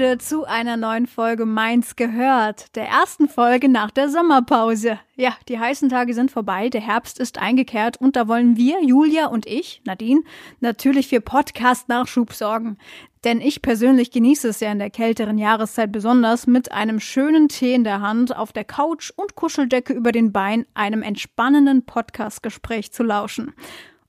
Gude zu einer neuen Folge Mainz gehört, der ersten Folge nach der Sommerpause. Ja, die heißen Tage sind vorbei, der Herbst ist eingekehrt und da wollen wir, Julia und ich, Nadine, natürlich für Podcast-Nachschub sorgen. Denn ich persönlich genieße es ja in der kälteren Jahreszeit besonders, mit einem schönen Tee in der Hand, auf der Couch und Kuscheldecke über den Beinen einem entspannenden Podcast-Gespräch zu lauschen.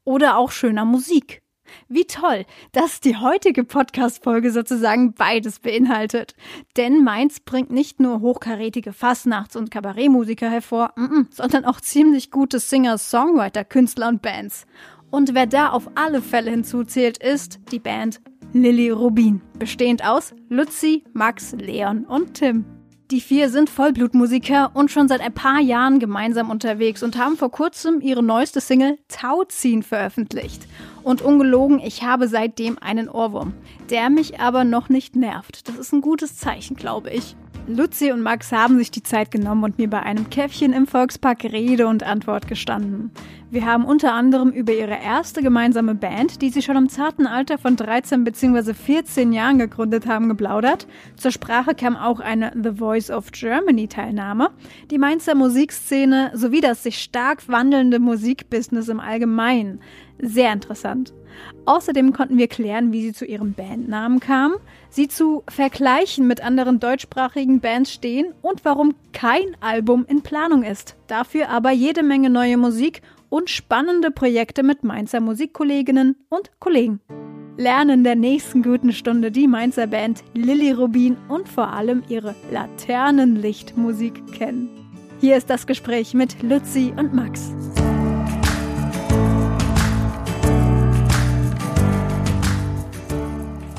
Oder auch schöner Musik. Wie toll, dass die heutige Podcast-Folge sozusagen beides beinhaltet. Denn Mainz bringt nicht nur hochkarätige Fastnachts- und Kabarettmusiker hervor, sondern auch ziemlich gute Singer, Songwriter, Künstler und Bands. Und wer da auf alle Fälle hinzuzählt, ist die Band Lilly Rubin, bestehend aus Luzi, Max, Leon und Tim. Die vier sind Vollblutmusiker und schon seit ein paar Jahren gemeinsam unterwegs und haben vor kurzem ihre neueste Single Tauziehen veröffentlicht. Und ungelogen, ich habe seitdem einen Ohrwurm, der mich aber noch nicht nervt. Das ist ein gutes Zeichen, glaube ich. Luzi und Max haben sich die Zeit genommen und mir bei einem Käffchen im Volkspark Rede und Antwort gestanden. Wir haben unter anderem über ihre erste gemeinsame Band, die sie schon im zarten Alter von 13 bzw. 14 Jahren gegründet haben, geplaudert. Zur Sprache kam auch eine The Voice of Germany Teilnahme, die Mainzer Musikszene sowie das sich stark wandelnde Musikbusiness im Allgemeinen. Sehr interessant. Außerdem konnten wir klären, wie sie zu ihrem Bandnamen kam, sie zu vergleichen mit anderen deutschsprachigen Bands stehen und warum kein Album in Planung ist. Dafür aber jede Menge neue Musik und spannende Projekte mit Mainzer Musikkolleginnen und Kollegen. Lernen in der nächsten guten Stunde die Mainzer Band Lilly Rubin und vor allem ihre Laternenlichtmusik kennen. Hier ist das Gespräch mit Luzi und Max.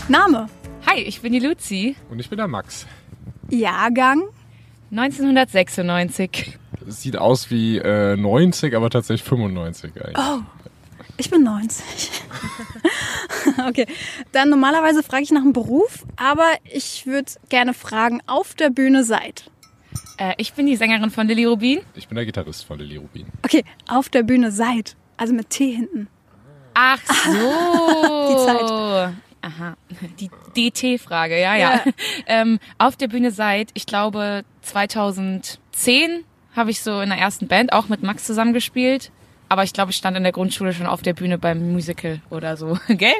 Name? Hi, ich bin die Luzi. Und ich bin der Max. Jahrgang? 1996. Sieht aus wie äh, 90, aber tatsächlich 95 eigentlich. Oh, ich bin 90. okay, dann normalerweise frage ich nach einem Beruf, aber ich würde gerne fragen, auf der Bühne seid. Äh, ich bin die Sängerin von Lilly Rubin. Ich bin der Gitarrist von Lilly Rubin. Okay, auf der Bühne seid. Also mit T hinten. Ach so. Die Zeit. Aha, die DT-Frage, ja, ja. ja. Ähm, auf der Bühne seit, ich glaube, 2010 habe ich so in der ersten Band auch mit Max zusammengespielt. Aber ich glaube, ich stand in der Grundschule schon auf der Bühne beim Musical oder so, gell?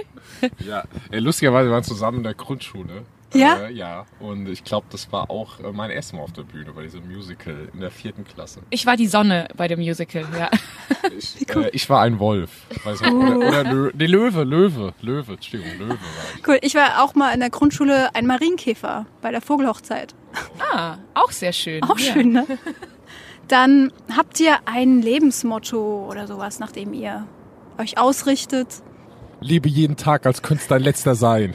Ja, Ey, lustigerweise waren wir zusammen in der Grundschule. Ja? Äh, ja, und ich glaube, das war auch äh, mein erstes Mal auf der Bühne bei diesem Musical in der vierten Klasse. Ich war die Sonne bei dem Musical, ja. Ich, äh, ich war ein Wolf. Weiß nicht, oder, oder Lö nee, Löwe, Löwe, Löwe, Entschuldigung, Löwe war ich. Cool, ich war auch mal in der Grundschule ein Marienkäfer bei der Vogelhochzeit. Ah, auch sehr schön. Auch ja. schön, ne? Dann habt ihr ein Lebensmotto oder sowas, nach dem ihr euch ausrichtet. Lebe jeden Tag, als könnte es dein letzter sein.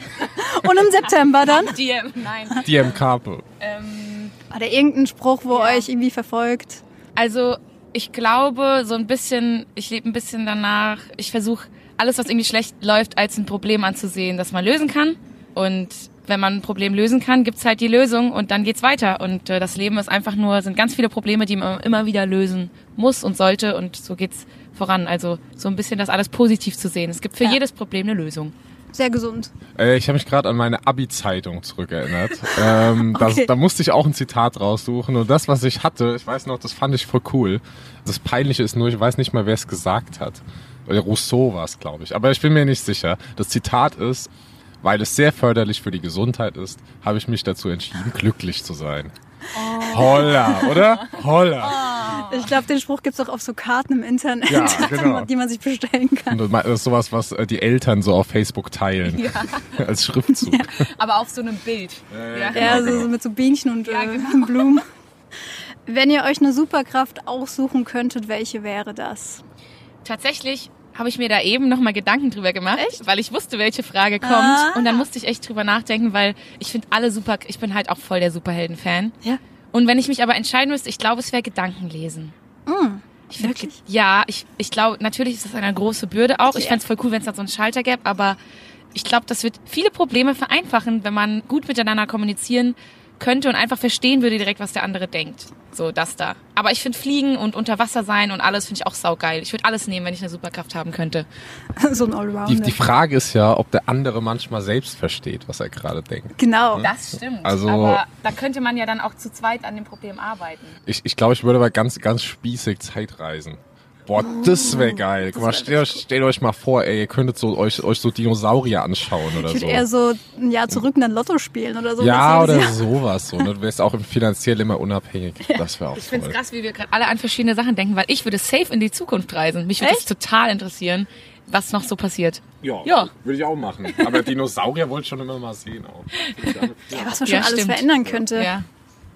Und im September dann? DM, nein. DM Carpe. Ähm, Oder irgendein Spruch, wo Ja. euch irgendwie verfolgt? Also ich glaube so ein bisschen, ich lebe ein bisschen danach, ich versuche alles, was irgendwie schlecht läuft, als ein Problem anzusehen, das man lösen kann. Und wenn man ein Problem lösen kann, gibt's halt die Lösung und dann geht's weiter. Und äh, das Leben ist einfach nur, sind ganz viele Probleme, die man immer wieder lösen muss und sollte und so geht's voran. Also so ein bisschen das alles positiv zu sehen. Es gibt für Ja. jedes Problem eine Lösung. Sehr gesund. Äh, ich habe mich gerade an meine Abi-Zeitung zurückerinnert. ähm, das, Okay. Da musste ich auch ein Zitat raussuchen. Und das, was ich hatte, ich weiß noch, das fand ich voll cool. Das Peinliche ist nur, ich weiß nicht mal, wer es gesagt hat. Äh, Rousseau war es, glaube ich. Aber ich bin mir nicht sicher. Das Zitat ist, weil es sehr förderlich für die Gesundheit ist, habe ich mich dazu entschieden, glücklich zu sein. Holla, oder? Holla. Ich glaube, den Spruch gibt's auch auf so Karten im Internet, Ja, genau. die man sich bestellen kann. Und das ist sowas, was äh, die Eltern so auf Facebook teilen. Als Schriftzug. Aber auf so einem Bild. ja, Ja, genau. so, so mit so Bienchen und Ja, äh, genau. Blumen. Wenn ihr euch eine Superkraft aussuchen könntet, welche wäre das? Tatsächlich habe ich mir da eben nochmal Gedanken drüber gemacht, Echt? weil ich wusste, welche Frage kommt. Ah. Und dann musste ich echt drüber nachdenken, weil ich finde alle super, ich bin halt auch voll der Superhelden-Fan. Ja. Und wenn ich mich aber entscheiden müsste, ich glaube, es wäre Gedankenlesen. ich find, Mm. wirklich? Ja, ich, ich glaube, natürlich ist das eine große Bürde auch. Ich Ja. fänd's voll cool, wenn es da so einen Schalter gäbe, aber ich glaube, das wird viele Probleme vereinfachen, wenn man gut miteinander kommunizieren könnte und einfach verstehen würde direkt, was der andere denkt. So, das da. Aber ich finde Fliegen und unter Wasser sein und alles finde ich auch saugeil. Ich würde alles nehmen, wenn ich eine Superkraft haben könnte. so ein Die, Allrounder. die Frage ist ja, ob der andere manchmal selbst versteht, was er gerade denkt. genau. Das stimmt. Also- aber da könnte man ja dann auch zu zweit an dem Problem arbeiten. Ich, ich glaube, ich würde aber ganz, ganz spießig Zeitreisen. Boah, das wäre geil. Guck mal, stellt euch, stellt euch mal vor, ey, ihr könntet so, euch, euch so Dinosaurier anschauen oder ich würde so. eher so ein Jahr zurück und dann Lotto spielen oder so. ja, oder Jahr. sowas so. Ne? Du wärst auch finanziell immer unabhängig. Das wäre auch Ich finde es krass, wie wir gerade alle an verschiedene Sachen denken, weil ich würde safe in die Zukunft reisen. Mich würde das Echt? total interessieren, was noch so passiert. Ja, Ja. würde ich auch machen. Aber Dinosaurier wollte ich schon immer mal sehen auch. Ja, was man schon Ja, alles stimmt. verändern könnte. Ja.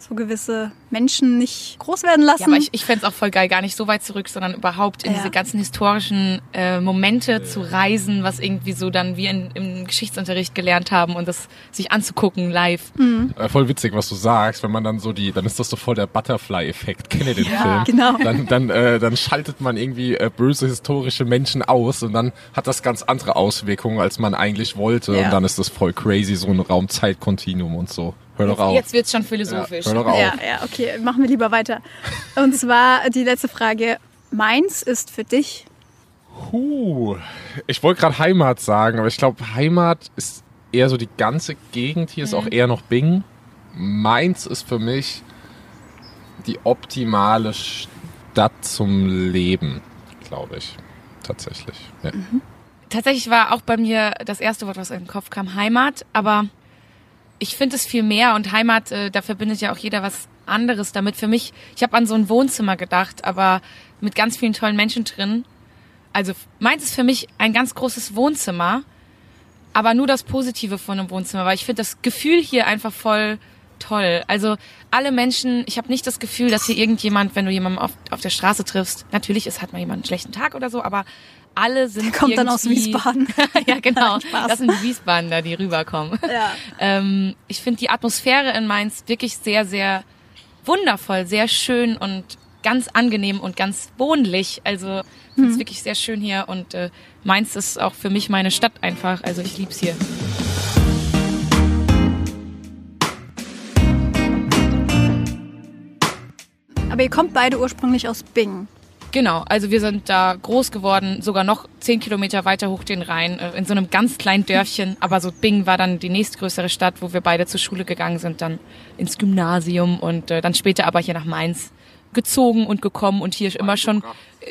So gewisse Menschen nicht groß werden lassen. Ja, aber ich, ich fänd's auch voll geil, gar nicht so weit zurück, sondern überhaupt in Ja. diese ganzen historischen äh, Momente zu reisen, was irgendwie so dann wir in, im Geschichtsunterricht gelernt haben und das sich anzugucken live. Äh, voll witzig, was du sagst, wenn man dann so die, dann ist das so voll der Butterfly-Effekt. Kennt ihr den Film? genau. Dann, dann, äh, dann schaltet man irgendwie äh, böse historische Menschen aus und dann hat das ganz andere Auswirkungen, als man eigentlich wollte. Ja. Und dann ist das voll crazy, so ein Raum-Zeit-Kontinuum und so. Hör doch auf. Jetzt wird's schon ja, philosophisch. hör doch auf. Ja, ja, okay, machen wir lieber weiter. Und zwar die letzte Frage. Mainz ist für dich Puh. Ich wollte gerade Heimat sagen, aber ich glaube, Heimat ist eher so die ganze Gegend. Hier ist auch eher noch Bing. Mainz ist für mich die optimale Stadt zum Leben, glaube ich. Tatsächlich. Ja. Tatsächlich war auch bei mir das erste Wort, was in den Kopf kam, Heimat. Aber ich finde es viel mehr und Heimat, äh, da verbindet ja auch jeder was anderes damit. Für mich, ich habe an so ein Wohnzimmer gedacht, aber mit ganz vielen tollen Menschen drin. Also meins ist für mich ein ganz großes Wohnzimmer, aber nur das Positive von einem Wohnzimmer, weil ich finde das Gefühl hier einfach voll toll. Also alle Menschen, ich habe nicht das Gefühl, dass hier irgendjemand, wenn du jemanden auf, auf der Straße triffst, natürlich ist hat mal jemand einen schlechten Tag oder so, aber alle sind Kommt dann aus Wiesbaden. ja, genau. Spaß. Das sind die Wiesbadener, die rüberkommen. Ja. Ähm, ich finde die Atmosphäre in Mainz wirklich sehr, sehr wundervoll, sehr schön und ganz angenehm und ganz wohnlich. Also ich finde es wirklich sehr schön hier und äh, Mainz ist auch für mich meine Stadt einfach. Also ich lieb's hier. Aber ihr kommt beide ursprünglich aus Bingen. Genau, also wir sind da groß geworden, sogar noch zehn Kilometer weiter hoch den Rhein, äh, in so einem ganz kleinen Dörfchen. Aber so Bing war dann die nächstgrößere Stadt, wo wir beide zur Schule gegangen sind, dann ins Gymnasium und äh, dann später aber hier nach Mainz gezogen und gekommen und hier immer schon,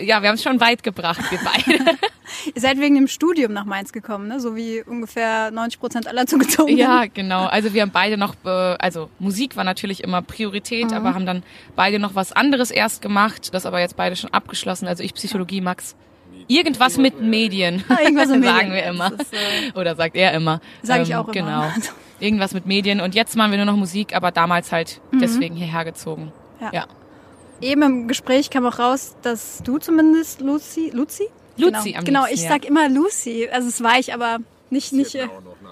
ja, wir haben es schon weit gebracht, wir beide. Ihr seid wegen dem Studium nach Mainz gekommen, ne? So wie ungefähr 90 Prozent aller zugezogen ja, genau. Also wir haben beide noch, äh, also Musik war natürlich immer Priorität, aber haben dann beide noch was anderes erst gemacht, das aber jetzt beide schon abgeschlossen. Also ich Psychologie, Max. Irgendwas mit Medien. Ah, irgendwas mit sagen Medien. wir immer. Ist, äh, Oder sagt er immer. Sag ich Ähm, auch immer. Genau. Irgendwas mit Medien. Und jetzt machen wir nur noch Musik, aber damals halt deswegen hierher gezogen. Ja. Ja. Eben im Gespräch kam auch raus, dass du zumindest Lucy, Lucy? Lucy genau. am Genau, liebsten, ich ja. sag immer Lucy. Also es war ich, aber nicht, nicht, äh,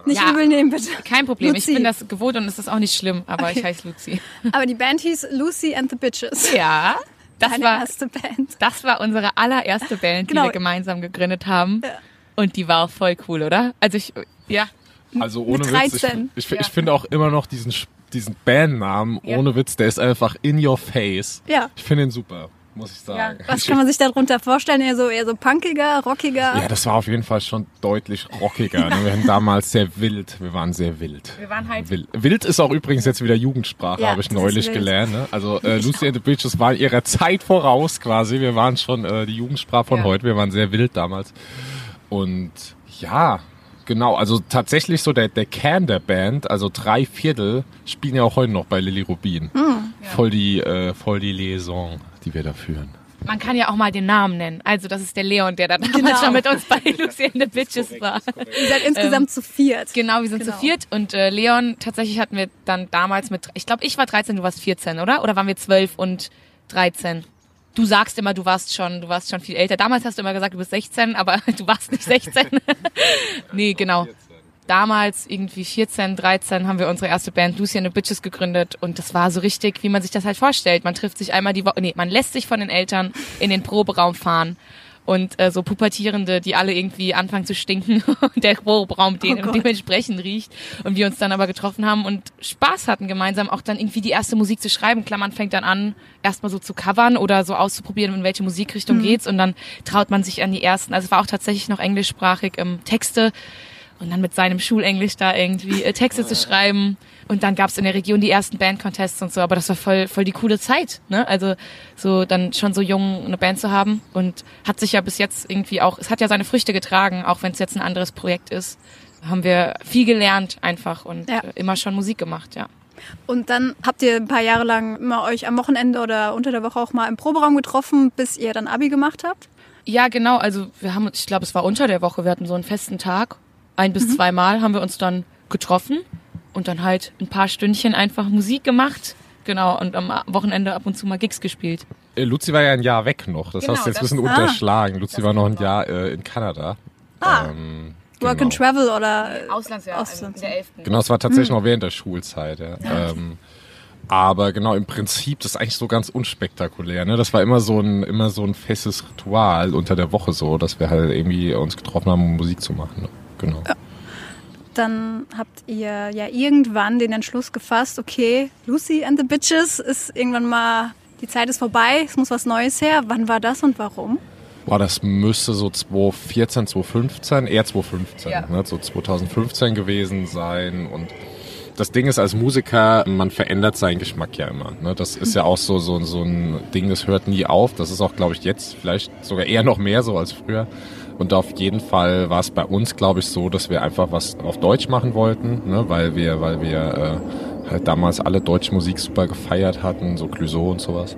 nicht Ja. übel nehmen, bitte. Kein Problem. Lucy. Ich bin das gewohnt und es ist auch nicht schlimm, aber ich heiße Lucy. Aber die Band hieß Lucy and the Bitches. Ja. Das Deine war, erste Band. das war unsere allererste Band, Genau. die wir gemeinsam gegründet haben. Ja. Und die war auch voll cool, oder? Also ich, ja. Also ohne Witz, ich, 13. ich, Ja. ich finde auch immer noch diesen, diesen Bandnamen, Ja. ohne Witz, der ist einfach in your face. Ja. Ich finde ihn super, muss ich sagen. Was ich, kann man sich darunter vorstellen? Eher so, eher so punkiger, rockiger? ja, das war auf jeden Fall schon deutlich rockiger. ne? Wir waren damals sehr wild. Wir waren sehr wild. Wir waren halt Wild. Wild ist auch übrigens jetzt wieder Jugendsprache, Ja, habe ich neulich gelernt. Ne? Also äh, Lucy and the Bitches waren ihrer Zeit voraus quasi. Wir waren schon äh, die Jugendsprache von Ja. heute. Wir waren sehr wild damals. Und ja, genau. Also tatsächlich so der, der Kern der Band, also drei Viertel, spielen ja auch heute noch bei Lilly Rubin. Hm. Voll die, äh, voll die Liaison, die wir da führen. Man kann ja auch mal den Namen nennen. Also das ist der Leon, der da damals Genau. schon mit uns bei Lucy and the Bitches war. Ihr seid insgesamt zu viert. Genau, wir sind Genau. zu viert und äh, Leon, tatsächlich hatten wir dann damals mit, ich glaube, ich war 13, du warst 14, oder? Oder waren wir 12 und 13? Du sagst immer, du warst schon, du warst schon viel älter. Damals hast du immer gesagt, du bist 16, aber du warst nicht 16. nee, genau. Damals, irgendwie 14, 13, haben wir unsere erste Band Lucy and the Bitches gegründet und das war so richtig, wie man sich das halt vorstellt. Man trifft sich einmal die Woche, nee, man lässt sich von den Eltern in den Proberaum fahren und äh, so Pubertierende, die alle irgendwie anfangen zu stinken und der Proberaum de Oh dementsprechend riecht und wir uns dann aber getroffen haben und Spaß hatten gemeinsam auch dann irgendwie die erste Musik zu schreiben. Klar, man fängt dann an, erstmal so zu covern oder so auszuprobieren, in welche Musikrichtung geht's und dann traut man sich an die ersten. Also es war auch tatsächlich noch englischsprachig ähm, Texte und dann mit seinem Schulenglisch da irgendwie äh, Texte zu schreiben. Und dann gab's in der Region die ersten Bandcontests und so, aber das war voll, voll die coole Zeit, ne? Also so dann schon so jung eine Band zu haben und hat sich ja bis jetzt irgendwie auch, es hat ja seine Früchte getragen, auch wenn es jetzt ein anderes Projekt ist, haben wir viel gelernt einfach und Ja. äh, immer schon Musik gemacht, ja. Und dann habt ihr ein paar Jahre lang immer euch am Wochenende oder unter der Woche auch mal im Proberaum getroffen, bis ihr dann Abi gemacht habt? Ja, genau. Also wir haben, uns- ich glaube, es war unter der Woche. Wir hatten so einen festen Tag. Ein bis zweimal haben wir uns dann getroffen und dann halt ein paar Stündchen einfach Musik gemacht. Genau. Und am Wochenende ab und zu mal Gigs gespielt. Äh, Luzi war ja ein Jahr weg noch. Das Genau, hast du jetzt ein bisschen Ah. unterschlagen. Luzi war noch ein Jahr äh, in Kanada. Ah. Ähm, Work genau. and Travel oder Auslandsjahr Auslands- der 11. Genau, es war tatsächlich noch während der Schulzeit. Ja. Ähm, aber genau, im Prinzip, das ist eigentlich so ganz unspektakulär. Ne? Das war immer so ein immer so ein festes Ritual unter der Woche so, dass wir halt irgendwie uns getroffen haben, um Musik zu machen. Ne? Genau. Dann habt ihr ja irgendwann den Entschluss gefasst, okay, Lucy and the Bitches ist irgendwann mal, die Zeit ist vorbei, es muss was Neues her. Wann war das und warum? Boah, das müsste so 2014, 2015, eher 2015, Ja. ne? so 2015 gewesen sein. Und das Ding ist, als Musiker, man verändert seinen Geschmack ja immer. Ne? Das ist ja auch so, so, so ein Ding, das hört nie auf. Das ist auch, glaube ich, jetzt vielleicht sogar eher noch mehr so als früher. Und auf jeden Fall war es bei uns, glaube ich, so, dass wir einfach was auf Deutsch machen wollten, ne? weil wir, weil wir äh, halt damals alle deutsche Musik super gefeiert hatten, so Clouseau und sowas.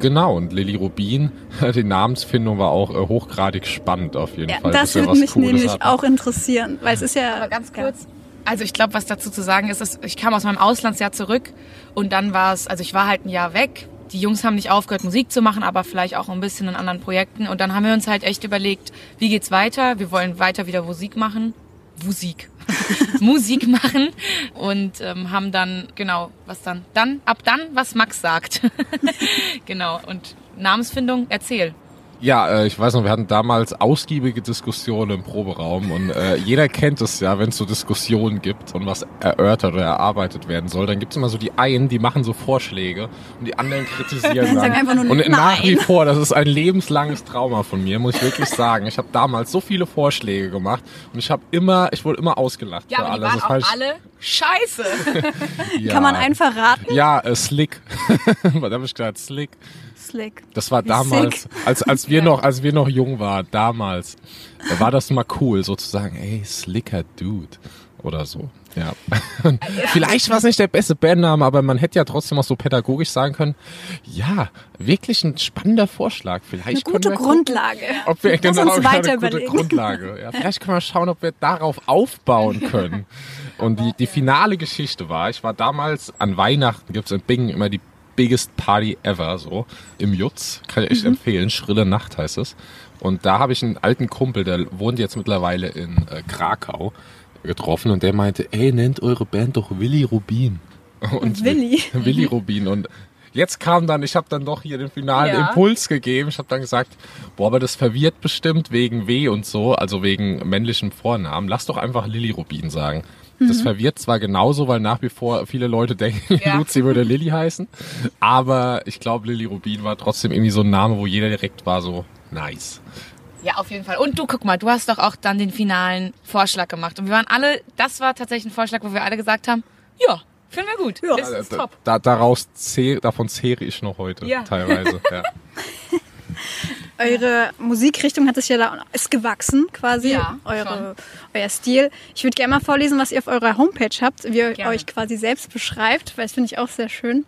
Genau, und Lilly Rubin, die Namensfindung war auch äh, hochgradig spannend auf jeden Ja, Fall. das würde was mich Cooles nämlich hatten. auch interessieren, weil es ist ja... Aber ganz ja. kurz. Also ich glaube, was dazu zu sagen ist, ist, ich kam aus meinem Auslandsjahr zurück und dann war es, also ich war halt ein Jahr weg. Die Jungs haben nicht aufgehört, Musik zu machen, aber vielleicht auch ein bisschen in anderen Projekten. Und dann haben wir uns halt echt überlegt, wie geht's weiter? Wir wollen weiter wieder Musik machen. Musik. Musik machen und ähm, haben dann, genau, was dann? Dann, ab dann, was Max sagt. genau, und Namensfindung, erzähl. Ja, äh, ich weiß noch, wir hatten damals ausgiebige Diskussionen im Proberaum und äh, jeder kennt es ja, wenn es so Diskussionen gibt und was erörtert oder erarbeitet werden soll, dann gibt's immer so die einen, die machen so Vorschläge und die anderen kritisieren dann. einfach nur und nach wie nein. vor, das ist ein lebenslanges Trauma von mir, muss ich wirklich sagen. Ich habe damals so viele Vorschläge gemacht und ich habe immer, ich wurde immer ausgelacht Ja, für aber die alles. waren auch alle scheiße. ja. Kann man einen verraten? Ja, äh, Slick. Was habe ich gesagt? Slick. Slick. Das war Wie damals, sick. als, als wir noch, als wir noch jung waren, damals, da war das mal cool, sozusagen, ey, slicker Dude oder so. Ja. Vielleicht war es nicht der beste Bandname, aber man hätte ja trotzdem auch so pädagogisch sagen können, ja, wirklich ein spannender Vorschlag. Eine Vielleicht gute können wir Grundlage. ob wir Lass genau uns weiter eine gute. Grundlage. Ja, vielleicht können wir schauen, ob wir darauf aufbauen können. Und die, die finale Geschichte war, ich war damals an Weihnachten, gibt's in Bingen immer die biggest Party ever, so im Jutz, kann ich echt empfehlen. Schrille Nacht heißt es. Und da habe ich einen alten Kumpel, der wohnt jetzt mittlerweile in äh, Krakau, getroffen und der meinte, ey, nennt eure Band doch Willy Rubin. Und Willi? Willy Rubin. Und jetzt kam dann, ich habe dann doch hier den finalen Ja. Impuls gegeben. Ich habe dann gesagt, boah, aber das verwirrt bestimmt wegen W und so, also wegen männlichem Vornamen. Lass doch einfach Lilly Rubin sagen. Das verwirrt zwar genauso, weil nach wie vor viele Leute denken, Ja. Luzi würde Lilly heißen. Aber ich glaube, Lilly Rubin war trotzdem irgendwie so ein Name, wo jeder direkt war so, nice. Ja, auf jeden Fall. Und du, guck mal, du hast doch auch dann den finalen Vorschlag gemacht. Und wir waren alle, das war tatsächlich ein Vorschlag, wo wir alle gesagt haben, ja, finden wir gut. Ja. Ist, ist Da, top. da, daraus zehr, davon zehre ich noch heute Ja. teilweise. Ja. Eure Musikrichtung hat sich ja da, ist gewachsen quasi, Ja, eure, euer Stil. Ich würde gerne mal vorlesen, was ihr auf eurer Homepage habt, wie ihr Gerne. euch quasi selbst beschreibt, weil das finde ich auch sehr schön.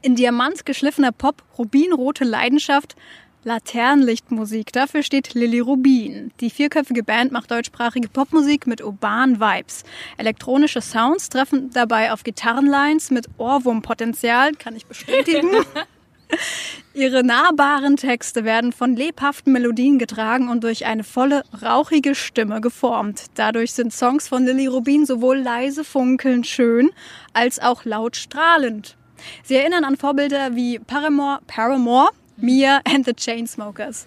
In Diamant geschliffener Pop, rubinrote Leidenschaft, Laternenlichtmusik. Dafür steht Lilly Rubin. Die vierköpfige Band macht deutschsprachige Popmusik mit urbanen Vibes. Elektronische Sounds treffen dabei auf Gitarrenlines mit Ohrwurmpotenzial, kann ich bestätigen. Ihre nahbaren Texte werden von lebhaften Melodien getragen und durch eine volle, rauchige Stimme geformt. Dadurch sind Songs von Lily Rubin sowohl leise funkelnd schön als auch laut strahlend. Sie erinnern an Vorbilder wie Paramore, Paramore Mia and the Chainsmokers.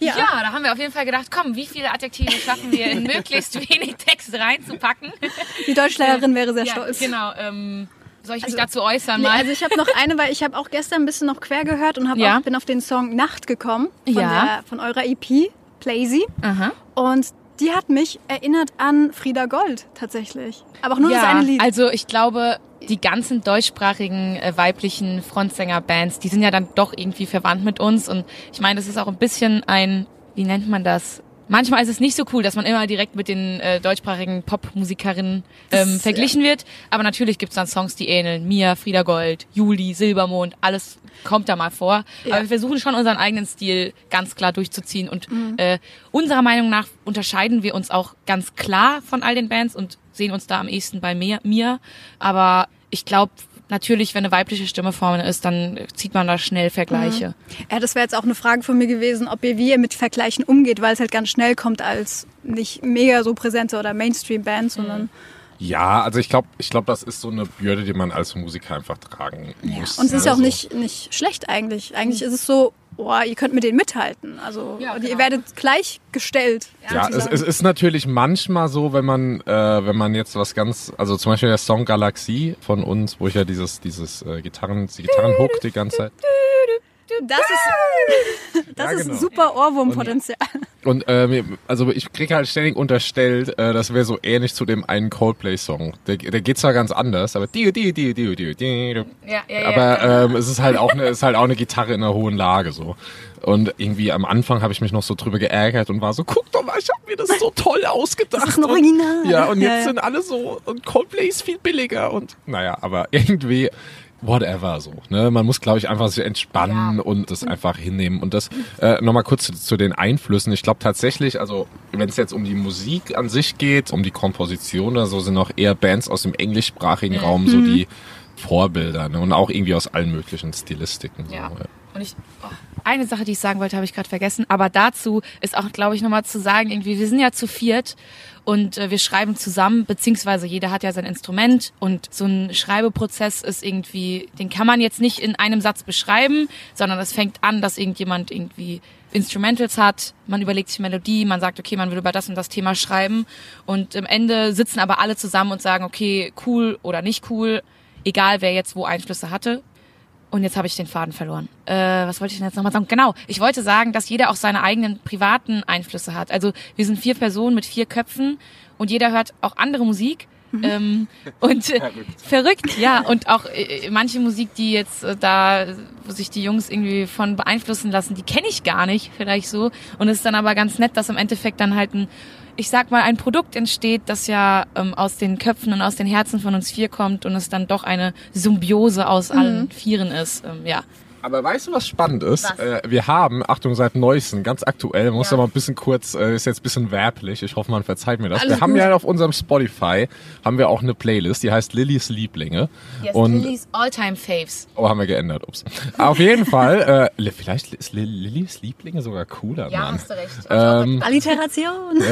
Ja. ja, da haben wir auf jeden Fall gedacht, komm, wie viele Adjektive schaffen wir in möglichst wenig Text reinzupacken? Die Deutschlehrerin wäre sehr ja, stolz. Genau. Ähm, soll ich mich also, dazu äußern? Nee, also ich habe noch eine, weil ich habe auch gestern ein bisschen noch quer gehört und ja. auch, bin auf den Song Nacht gekommen von, ja. der, von eurer EP, Plazy. Aha. Und die hat mich erinnert an Frieda Gold tatsächlich. Aber auch nur ja, das eine Lied. Also ich glaube, die ganzen deutschsprachigen äh, weiblichen Frontsänger-Bands, die sind ja dann doch irgendwie verwandt mit uns. Und ich meine, das ist auch ein bisschen ein, wie nennt man das? Manchmal ist es nicht so cool, dass man immer direkt mit den äh, deutschsprachigen Popmusikerinnen ähm, verglichen wird. Aber natürlich gibt's dann Songs, die ähneln. Mia, Frieda Gold, Juli, Silbermond, alles kommt da mal vor. Ja. Aber wir versuchen schon unseren eigenen Stil ganz klar durchzuziehen. Und mhm. äh, unserer Meinung nach unterscheiden wir uns auch ganz klar von all den Bands und sehen uns da am ehesten bei Mia. Aber ich glaube, natürlich, wenn eine weibliche Stimme vorne ist, dann zieht man da schnell Vergleiche. Mhm. Ja, das wäre jetzt auch eine Frage von mir gewesen, ob ihr wie ihr mit Vergleichen umgeht, weil es halt ganz schnell kommt als nicht mega so präsente oder Mainstream-Band, sondern... Ja, also ich glaube, ich glaube, das ist so eine Bürde, die man als Musiker einfach tragen muss. Ja. Und es ist ja auch also nicht, nicht schlecht eigentlich. Eigentlich ist es so, boah, ihr könnt mit denen mithalten. Also ja, genau. ihr werdet gleichgestellt. Ja, es, es, ist natürlich manchmal so, wenn man, äh, wenn man jetzt was ganz, also zum Beispiel der Song Galaxie von uns, wo ich ja dieses, dieses äh, Gitarren, die Gitarrenhook die ganze Zeit. Das ist, das ja, genau. ist super Ohrwurmpotenzial. Und, und äh, also ich kriege halt ständig unterstellt, äh, das wäre so ähnlich zu dem einen Coldplay-Song. Der, der geht zwar ganz anders, aber die, die, die, die, die, die. Ja, ja, aber ja. Ähm, es ist halt auch eine, ist halt auch eine Gitarre in einer hohen Lage so. Und irgendwie am Anfang habe ich mich noch so drüber geärgert und war so, guck doch mal, ich habe mir das so toll ausgedacht. Das ist ein Original. Und, ja, und jetzt sind alle so, und Coldplay ist viel billiger und naja, aber irgendwie whatever so. Ne? Man muss, glaube ich, einfach sich entspannen ja. und das einfach hinnehmen. Und das äh, nochmal kurz zu, zu, den Einflüssen. Ich glaube tatsächlich, also wenn es jetzt um die Musik an sich geht, um die Komposition oder so, sind auch eher Bands aus dem englischsprachigen mhm. Raum so die Vorbilder ne? und auch irgendwie aus allen möglichen Stilistiken. So, ja. Und ich, oh, eine Sache, die ich sagen wollte, habe ich gerade vergessen. Aber dazu ist auch, glaube ich, nochmal zu sagen, irgendwie, wir sind ja zu viert und äh, wir schreiben zusammen, beziehungsweise jeder hat ja sein Instrument und so ein Schreibeprozess ist irgendwie, den kann man jetzt nicht in einem Satz beschreiben, sondern es fängt an, dass irgendjemand irgendwie Instrumentals hat, man überlegt sich Melodie, man sagt, okay, man will über das und das Thema schreiben und am Ende sitzen aber alle zusammen und sagen, okay, cool oder nicht cool, egal wer jetzt wo Einflüsse hatte. Und jetzt habe ich den Faden verloren. Äh, was wollte ich denn jetzt nochmal sagen? Genau, ich wollte sagen, dass jeder auch seine eigenen privaten Einflüsse hat. Also wir sind vier Personen mit vier Köpfen und jeder hört auch andere Musik. Mhm. Ähm, und äh, verrückt, ja. Und auch äh, manche Musik, die jetzt äh, da, wo sich die Jungs irgendwie von beeinflussen lassen, die kenne ich gar nicht, vielleicht so. Und es ist dann aber ganz nett, dass im Endeffekt dann halt ein ich sag mal, ein Produkt entsteht, das ja ähm, aus den Köpfen und aus den Herzen von uns vier kommt und es dann doch eine Symbiose aus mhm. allen Vieren ist. Ähm, ja. Aber weißt du, was spannend ist? Äh, wir haben, Achtung, seit neuesten, ganz aktuell, muss ja. aber ein bisschen kurz, äh, ist jetzt ein bisschen werblich, ich hoffe, man verzeiht mir das. Alles wir haben ja auf unserem Spotify, haben wir auch eine Playlist, die heißt Lillys Lieblinge. Yes, und Lillys Alltime Faves. Oh, haben wir geändert, ups. auf jeden Fall, äh, vielleicht ist Lillys Lieblinge sogar cooler, ja, Mann. Ja, hast du recht. Ähm, Alliteration.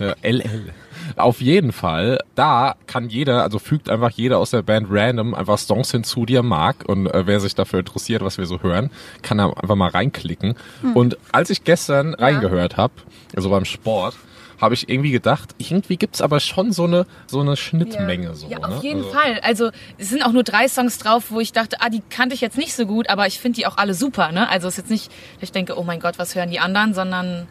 Ja, LL. Auf jeden Fall, da kann jeder, also fügt einfach jeder aus der Band random einfach Songs hinzu, die er mag. Und äh, wer sich dafür interessiert, was wir so hören, kann da einfach mal reinklicken. Hm. Und als ich gestern ja. reingehört habe, also beim Sport, habe ich irgendwie gedacht, irgendwie gibt's aber schon so eine so eine Schnittmenge ja. so. Ja, auf ne? jeden also. Fall. Also es sind auch nur drei Songs drauf, wo ich dachte, ah, die kannte ich jetzt nicht so gut, aber ich finde die auch alle super. Ne? Also es ist jetzt nicht, ich denke, oh mein Gott, was hören die anderen, sondern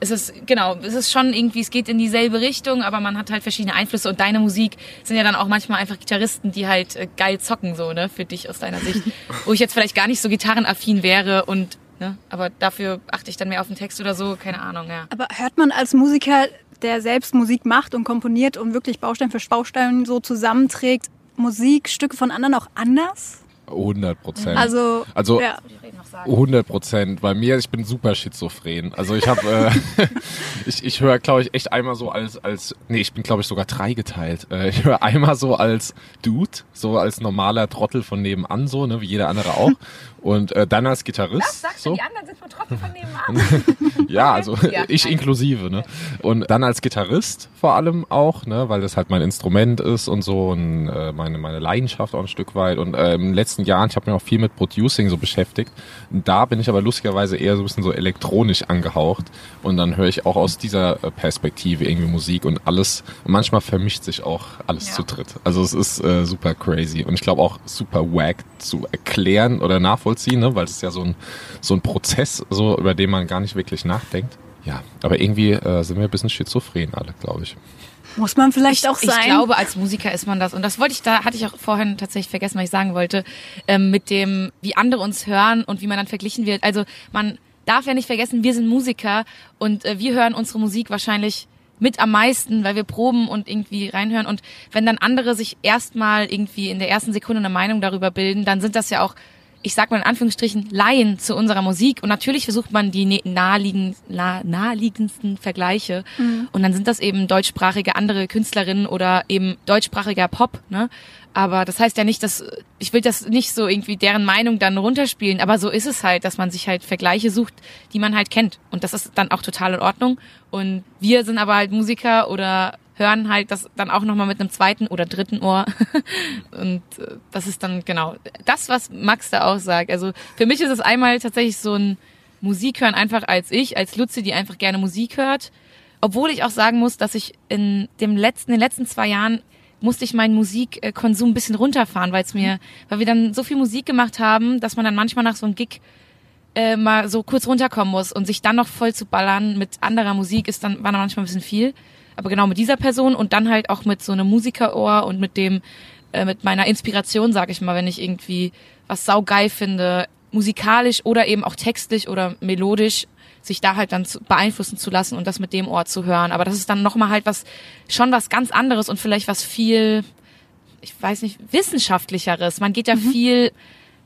es ist, genau, es ist schon irgendwie, es geht in dieselbe Richtung, aber man hat halt verschiedene Einflüsse und deine Musik sind ja dann auch manchmal einfach Gitarristen, die halt äh, geil zocken, so, ne, für dich aus deiner Sicht. Wo ich jetzt vielleicht gar nicht so gitarrenaffin wäre und, ne, aber dafür achte ich dann mehr auf den Text oder so, keine Ahnung, ja. Aber hört man als Musiker, der selbst Musik macht und komponiert und wirklich Baustein für Baustein so zusammenträgt, Musikstücke von anderen auch anders? 100 Prozent. Also, also ja. Sagen. 100 Prozent. Bei mir, ich bin super schizophren. Also ich habe, äh, ich, ich höre, glaube ich, echt einmal so als, als, nee, ich bin, glaube ich, sogar dreigeteilt. Äh, ich höre einmal so als Dude, so als normaler Trottel von nebenan, so, ne, wie jeder andere auch. Und äh, dann als Gitarrist. Das sagst so. du, die anderen sind Trottel von nebenan. Ja, also Ja. ich inklusive, ne? Und dann als Gitarrist vor allem auch, ne, weil das halt mein Instrument ist und so und äh, meine meine Leidenschaft auch ein Stück weit. Und äh, im letzten Jahren, ich habe mich auch viel mit Producing so beschäftigt. Da bin ich aber lustigerweise eher so ein bisschen so elektronisch angehaucht und dann höre ich auch aus dieser äh, Perspektive irgendwie Musik und alles. Und manchmal vermischt sich auch alles Ja. zu dritt. Also es ist äh, super crazy und ich glaube auch super wack zu erklären oder nachvollziehen, ne, weil es ist ja so ein so ein Prozess, so über den man gar nicht wirklich nachdenkt. Ja, aber irgendwie äh, sind wir ein bisschen schizophren alle, glaube ich. Muss man vielleicht auch ich sein. glaube, als Musiker ist man das. Und das wollte ich, da hatte ich auch vorhin tatsächlich vergessen, was ich sagen wollte, ähm, mit dem, wie andere uns hören und wie man dann verglichen wird. Also man darf ja nicht vergessen, wir sind Musiker und äh, wir hören unsere Musik wahrscheinlich mit am meisten, weil wir proben und irgendwie reinhören. Und wenn dann andere sich erstmal irgendwie in der ersten Sekunde eine Meinung darüber bilden, dann sind das ja auch, ich sag mal in Anführungsstrichen, Laien zu unserer Musik. Und natürlich versucht man die ne- naheliegen, na, naheliegendsten Vergleiche. Und dann sind das eben deutschsprachige andere Künstlerinnen oder eben deutschsprachiger Pop. Ne? Aber das heißt ja nicht, dass ich will das nicht so irgendwie deren Meinung dann runterspielen. Aber so ist es halt, dass man sich halt Vergleiche sucht, die man halt kennt. Und das ist dann auch total in Ordnung. Und wir sind aber halt Musiker oder hören halt das dann auch nochmal mit einem zweiten oder dritten Ohr. Und äh, das ist dann genau das, was Max da auch sagt. Also für mich ist es einmal tatsächlich so ein Musik hören einfach als ich, als Luzi, die einfach gerne Musik hört. Obwohl ich auch sagen muss, dass ich in dem letzten, in den letzten zwei Jahren musste ich meinen Musikkonsum ein bisschen runterfahren, weil es mir, weil wir dann so viel Musik gemacht haben, dass man dann manchmal nach so einem Gig äh, mal so kurz runterkommen muss und sich dann noch voll zu ballern mit anderer Musik ist dann war dann manchmal ein bisschen viel. Aber genau mit dieser Person und dann halt auch mit so einem Musikerohr und mit dem äh, mit meiner Inspiration, sag ich mal, wenn ich irgendwie was saugeil finde, musikalisch oder eben auch textlich oder melodisch, sich da halt dann zu, beeinflussen zu lassen und das mit dem Ohr zu hören. Aber das ist dann nochmal halt was, schon was ganz anderes und vielleicht was viel, ich weiß nicht, wissenschaftlicheres. Man geht ja viel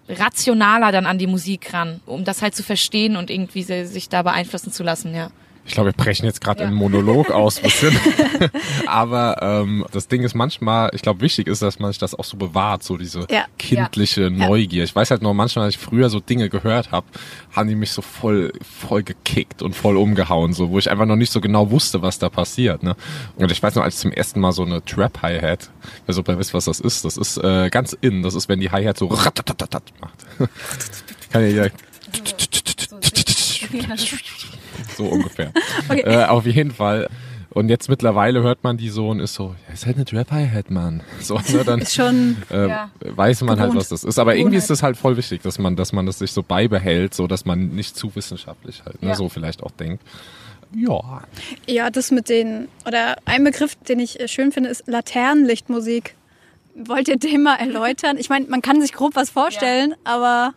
rationaler dann an die Musik ran, um das halt zu verstehen und irgendwie sich da beeinflussen zu lassen, ja. Ich glaube, wir brechen jetzt gerade Ja. einen Monolog aus, bisschen. Aber ähm, das Ding ist manchmal, ich glaube, wichtig ist, dass man sich das auch so bewahrt, so diese Ja. kindliche Neugier. Ich weiß halt noch manchmal, als ich früher so Dinge gehört habe, haben die mich so voll, voll gekickt und voll umgehauen, so wo ich einfach noch nicht so genau wusste, was da passiert. Ne? Und ich weiß noch, als ich zum ersten Mal so eine Trap Hi-Hat, wer so wisst, was das ist, das ist äh, ganz in, das ist, wenn die Hi-Hat so macht. Kann ja jeder so ungefähr. Okay. Äh, auf jeden Fall. Und jetzt mittlerweile hört man die so und ist so, ja, ist halt eine Trap Hi-Hat, Mann. So, ne, dann Ist schon äh, Ja. weiß man halt, Gewohnt. was das ist. Aber irgendwie Gewohnheit. ist es halt voll wichtig, dass man, dass man das sich so beibehält, so dass man nicht zu wissenschaftlich halt, ne, Ja. so vielleicht auch denkt. Ja. Ja, das mit den, oder ein Begriff, den ich äh, schön finde, ist Laternenlichtmusik. Wollt ihr den mal erläutern? Ich meine, man kann sich grob was vorstellen, aber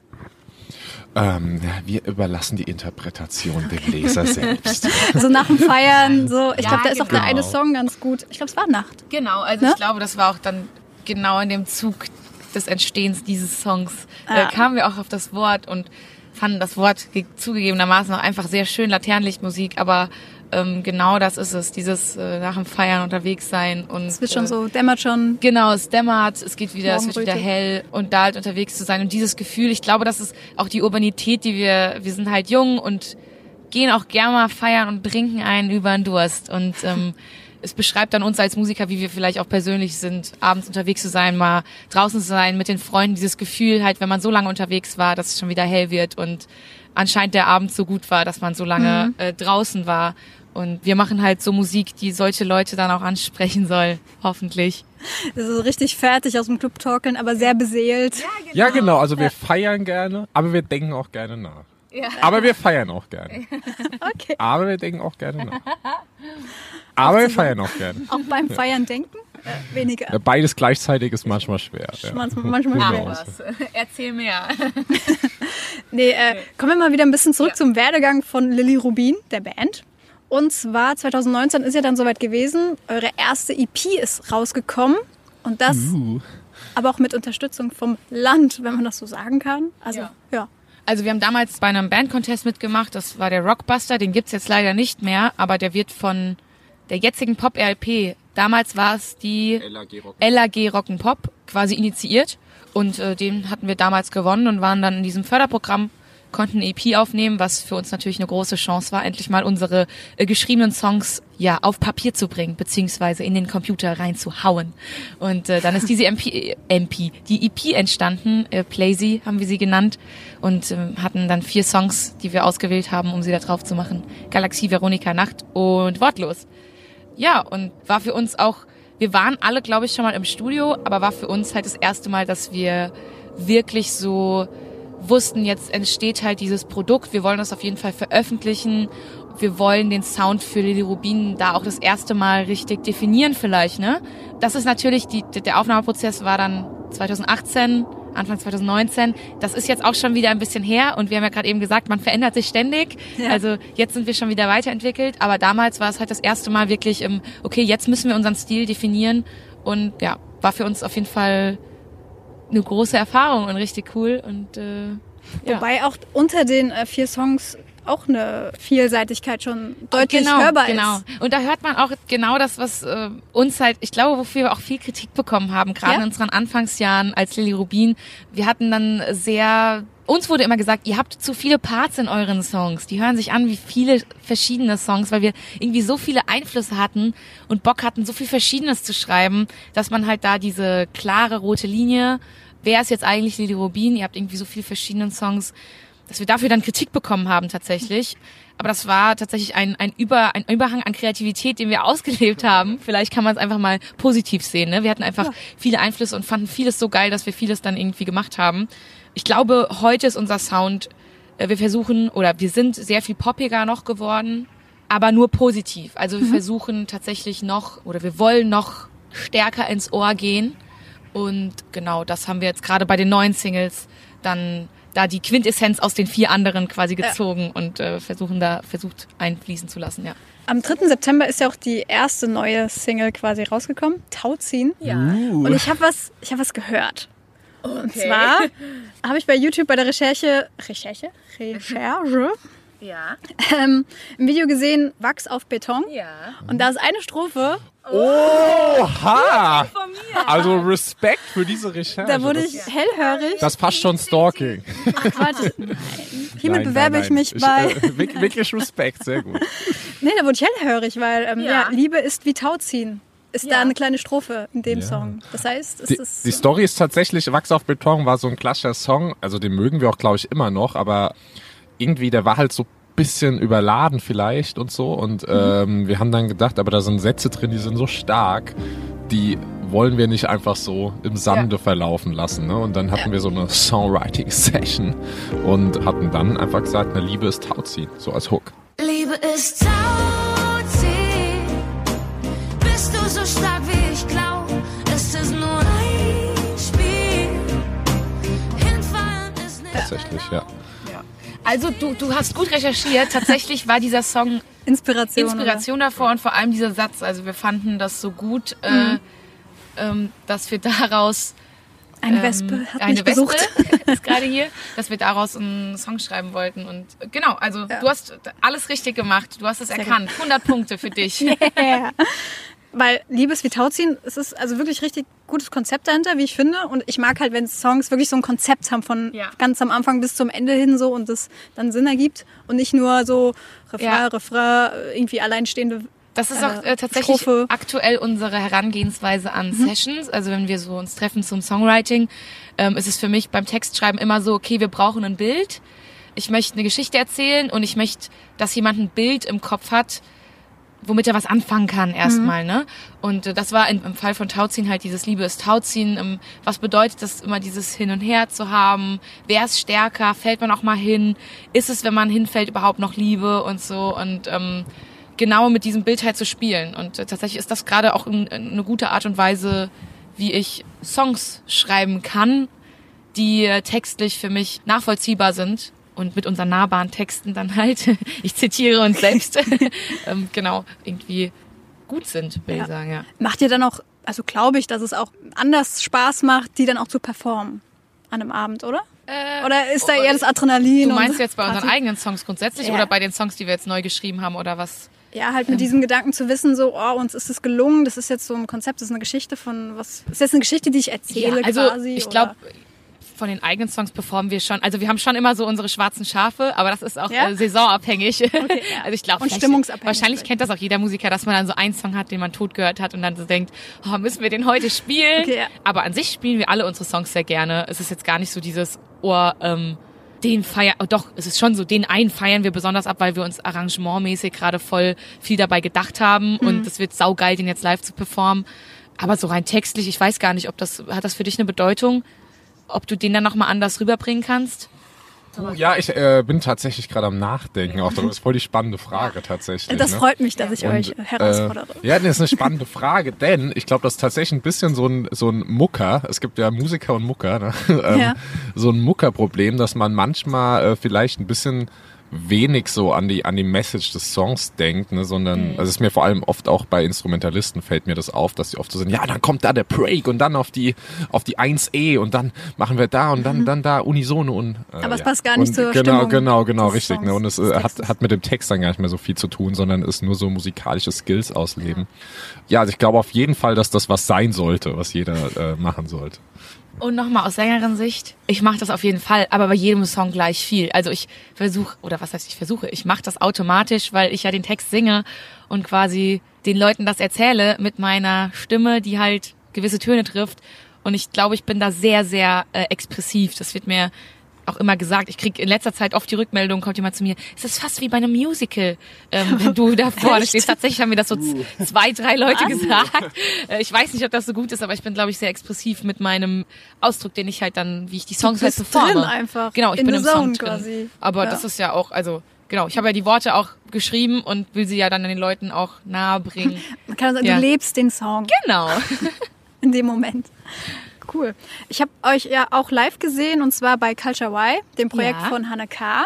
Ähm, wir überlassen die Interpretation dem Leser selbst. so nach dem Feiern, so, ich Ja, glaube, da ist auch der genau. eine Song ganz gut. Ich glaube, es war Nacht. Genau, also Ne? ich glaube, das war auch dann genau in dem Zug des Entstehens dieses Songs. Ja. Da kamen wir auch auf das Wort und fanden das Wort ge- zugegebenermaßen auch einfach sehr schön, Laternenlichtmusik, aber ähm, genau das ist es, dieses äh, nach dem Feiern unterwegs sein und Es wird schon äh, so, dämmert schon. Genau, es dämmert, es geht wieder, es wird wieder hell und da halt unterwegs zu sein und dieses Gefühl, ich glaube, das ist auch die Urbanität, die wir, wir sind halt jung und gehen auch gerne mal feiern und trinken einen über den Durst und ähm, es beschreibt dann uns als Musiker, wie wir vielleicht auch persönlich sind, abends unterwegs zu sein, mal draußen zu sein mit den Freunden, dieses Gefühl halt, wenn man so lange unterwegs war, dass es schon wieder hell wird und anscheinend der Abend so gut war, dass man so lange äh, draußen war. Und wir machen halt so Musik, die solche Leute dann auch ansprechen soll, hoffentlich. Das ist richtig fertig aus dem Club torkeln, aber sehr beseelt. Ja, genau. Also wir feiern gerne, aber wir denken auch gerne nach. Ja. Aber wir feiern auch gerne. Okay. Aber wir denken auch gerne nach. Aber wir feiern auch gerne. Auch beim Feiern denken? Äh, weniger. Ja, Beides gleichzeitig ist manchmal schwer. Ja. Manchmal, manchmal Who schwer. knows? Erzähl mehr. Nee, äh, kommen wir mal wieder ein bisschen zurück zum Werdegang von Lilly Rubin, der Band. Und zwar 2019 ist ja dann soweit gewesen, eure erste EP ist rausgekommen. Und das Uh. aber auch mit Unterstützung vom Land, wenn man das so sagen kann. Also, Ja. ja. Also wir haben damals bei einem Bandcontest mitgemacht, das war der Rockbuster, den gibt's jetzt leider nicht mehr, aber der wird von der jetzigen Pop-RLP, damals war es die LAG Rock'n'Pop, quasi initiiert und äh, den hatten wir damals gewonnen und waren dann in diesem Förderprogramm konnten eine EP aufnehmen, was für uns natürlich eine große Chance war, endlich mal unsere äh, geschriebenen Songs ja auf Papier zu bringen, beziehungsweise in den Computer reinzuhauen. Und äh, dann ist diese MP, äh, MP, die EP entstanden, äh, Playsy haben wir sie genannt, und äh, hatten dann vier Songs, die wir ausgewählt haben, um sie da drauf zu machen. Galaxie, Veronika, Nacht und Wortlos. Ja, und war für uns auch, wir waren alle, glaube ich, schon mal im Studio, aber war für uns halt das erste Mal, dass wir wirklich so wussten, jetzt entsteht halt dieses Produkt, wir wollen das auf jeden Fall veröffentlichen. Wir wollen den Sound für Lili Rubin da auch das erste Mal richtig definieren vielleicht, ne? Das ist natürlich, die, der Aufnahmeprozess war dann 2018, Anfang 2019. Das ist jetzt auch schon wieder ein bisschen her und wir haben ja gerade eben gesagt, man verändert sich ständig. Ja. Also jetzt sind wir schon wieder weiterentwickelt, aber damals war es halt das erste Mal wirklich im, okay, jetzt müssen wir unseren Stil definieren und ja, war für uns auf jeden Fall eine große Erfahrung und richtig cool. Und, äh, ja. Wobei auch unter den äh, vier Songs auch eine Vielseitigkeit schon deutlich genau, hörbar genau. ist. Genau. Und da hört man auch genau das, was äh, uns halt, ich glaube, wofür wir auch viel Kritik bekommen haben, gerade ja? in unseren Anfangsjahren als Lily Rubin. Wir hatten dann sehr uns wurde immer gesagt, ihr habt zu viele Parts in euren Songs. Die hören sich an wie viele verschiedene Songs, weil wir irgendwie so viele Einflüsse hatten und Bock hatten, so viel Verschiedenes zu schreiben, dass man halt da diese klare rote Linie wer ist jetzt eigentlich Lili Rubin? Ihr habt irgendwie so viele verschiedene Songs, dass wir dafür dann Kritik bekommen haben tatsächlich. Aber das war tatsächlich ein, ein, Über, ein Überhang an Kreativität, den wir ausgelebt haben. Vielleicht kann man es einfach mal positiv sehen. Ne? Wir hatten einfach ja. viele Einflüsse und fanden vieles so geil, dass wir vieles dann irgendwie gemacht haben. Ich glaube, heute ist unser Sound, äh, wir versuchen oder wir sind sehr viel poppiger noch geworden, aber nur positiv. Also wir mhm. versuchen tatsächlich noch oder wir wollen noch stärker ins Ohr gehen und genau, das haben wir jetzt gerade bei den neuen Singles dann da die Quintessenz aus den vier anderen quasi gezogen ja. und äh, versuchen da versucht einfließen zu lassen, ja. Am 3. September ist ja auch die erste neue Single quasi rausgekommen, Tauziehen. Ja. Uh. Und ich habe was, ich habe was gehört. Okay. Und zwar habe ich bei YouTube bei der Recherche, Recherche, Recherche, ja. ähm, im Video gesehen, Wachs auf Beton. Ja. Und da ist eine Strophe, Oha! Also Respekt für diese Recherche. Da wurde ich hellhörig. Das passt schon Stalking. Ach nein. Hiermit nein, bewerbe nein, nein. ich mich bei... äh, wirklich Respekt, sehr gut. Nee, da wurde ich hellhörig, weil ähm, ja. ja. Liebe ist wie Tauziehen. Ist ja. da eine kleine Strophe in dem ja. Song. Das heißt, es die, ist... Die Story ist tatsächlich, Wachs auf Beton war so ein klassischer Song. Also den mögen wir auch, glaube ich, immer noch. Aber irgendwie, der war halt so bisschen überladen vielleicht und so. Und ähm, wir haben dann gedacht, aber da sind Sätze drin, die sind so stark, die wollen wir nicht einfach so im Sande ja. verlaufen lassen. Ne? Und dann hatten wir so eine Songwriting-Session und hatten dann einfach gesagt, eine Liebe ist Tauziehen, so als Hook. Liebe ist Tauziehen, bist du so stark wie ich glaub, ist es nur ein Spiel. Hinfallen ist nicht Tatsächlich, ja. Also du, du hast gut recherchiert. Tatsächlich war dieser Song Inspiration, Inspiration davor und vor allem dieser Satz. Also wir fanden das so gut, äh, mhm. äh, ähm, dass wir daraus eine ähm, Wespe hat eine mich besucht. Wespe ist gerade hier, dass wir daraus einen Song schreiben wollten und genau, also ja. du hast alles richtig gemacht, du hast es Sehr erkannt, gut. 100 Punkte für dich. Yeah. Weil Liebes wie Tauziehen, es ist also wirklich richtig gutes Konzept dahinter, wie ich finde. Und ich mag halt, wenn Songs wirklich so ein Konzept haben von ja. ganz am Anfang bis zum Ende hin so und das dann Sinn ergibt und nicht nur so Refrain, ja. Refrain, irgendwie alleinstehende das ist auch äh, tatsächlich Strophe. aktuell unsere Herangehensweise an mhm. Sessions. Also wenn wir so uns treffen zum Songwriting, ähm, ist es für mich beim Textschreiben immer so, okay, wir brauchen ein Bild. Ich möchte eine Geschichte erzählen und ich möchte, dass jemand ein Bild im Kopf hat, womit er was anfangen kann erstmal, mhm. ne? Und äh, das war in, im Fall von Tauziehen halt dieses Liebe ist Tauziehen. Ähm, was bedeutet das immer dieses Hin und Her zu haben? Wer ist stärker? Fällt man auch mal hin? Ist es, wenn man hinfällt, überhaupt noch Liebe und so? Und ähm, genau mit diesem Bild halt zu spielen. Und äh, tatsächlich ist das gerade auch in, in eine gute Art und Weise, wie ich Songs schreiben kann, die äh, textlich für mich nachvollziehbar sind und mit unseren nahbaren Texten dann halt, ich zitiere uns selbst, ähm, genau, irgendwie gut sind, will ja. ich sagen, ja. Macht ihr dann auch, also glaube ich, dass es auch anders Spaß macht, die dann auch zu performen an einem Abend, oder? Oder ist da eher das Adrenalin? Du meinst jetzt bei unseren Party? eigenen Songs grundsätzlich Ja. oder bei den Songs, die wir jetzt neu geschrieben haben oder was? Ja, halt mit diesem Gedanken zu wissen, so, oh, uns ist es gelungen, das ist jetzt so ein Konzept, das ist eine Geschichte von, was, das ist jetzt eine Geschichte, die ich erzähle also quasi. ich glaube, von den eigenen Songs performen wir schon. Also wir haben schon immer so unsere schwarzen Schafe, aber das ist auch Ja? äh, saisonabhängig. ja. Also ich glaube, Wahrscheinlich kennt das auch jeder Musiker, dass man dann so einen Song hat, den man tot gehört hat und dann so denkt, oh, müssen wir den heute spielen? Okay, ja. Aber an sich spielen wir alle unsere Songs sehr gerne. Es ist jetzt gar nicht so dieses Ohr, ähm, den feiern, oh doch, es ist schon so, den einen feiern wir besonders ab, weil wir uns arrangementmäßig gerade voll viel dabei gedacht haben Mhm. und es wird saugeil, den jetzt live zu performen. Aber so rein textlich, ich weiß gar nicht, ob das, hat das für dich eine Bedeutung? Ob du den dann nochmal anders rüberbringen kannst? Ja, ich äh, bin tatsächlich gerade am Nachdenken. Auch darüber ist voll die spannende Frage tatsächlich. das ne? freut mich, dass ich Und, euch herausfordere. Äh, ja, das ist eine spannende Frage, denn ich glaube, das ist tatsächlich ein bisschen so ein, so ein Mucker. Es gibt ja Musiker und Mucker, ne? ähm, Ja. so ein Muckerproblem, dass man manchmal äh, vielleicht ein bisschen wenig so an die an die Message des Songs denkt, ne, sondern also es ist mir vor allem oft auch bei Instrumentalisten fällt mir das auf, dass die oft so sind, ja, dann kommt da der Break und dann auf die auf die 1E und dann machen wir da und dann dann da unisono und äh, Mhm. Aber es ja. passt gar nicht und zur genau, Stimmung genau, genau, des richtig, ne, Songs, und es äh, hat hat mit dem Text dann gar nicht mehr so viel zu tun, sondern ist nur so musikalische Skills ausleben. Ja, also ich glaube auf jeden Fall, dass das was sein sollte, was jeder äh, machen sollte. Und nochmal aus Sängerin-Sicht, ich mache das auf jeden Fall, aber bei jedem Song gleich viel. Also ich versuche, oder was heißt ich versuche, ich mache das automatisch, weil ich ja den Text singe und quasi den Leuten das erzähle mit meiner Stimme, die halt gewisse Töne trifft. Und ich glaube, ich bin da sehr, sehr äh, expressiv. Das wird mir auch immer gesagt. Ich krieg in letzter Zeit oft die Rückmeldung, kommt jemand zu mir, es ist fast wie bei einem Musical, ähm, wenn du da vorne stehst. Tatsächlich haben mir das so z- zwei, drei Leute gesagt. Äh, ich weiß nicht, ob das so gut ist, aber ich bin, glaube ich, sehr expressiv mit meinem Ausdruck, den ich halt dann, wie ich die Songs halt bist performe. drin einfach, Genau, ich in bin im Song drin. quasi. Aber Ja. das ist ja auch, also genau, ich habe ja die Worte auch geschrieben und will sie ja dann den Leuten auch nahe bringen. Man kann sagen, Ja. du lebst den Song Genau. in dem Moment. Cool. Ich habe euch ja auch live gesehen und zwar bei Culture Y, dem Projekt Ja. von Hannah K.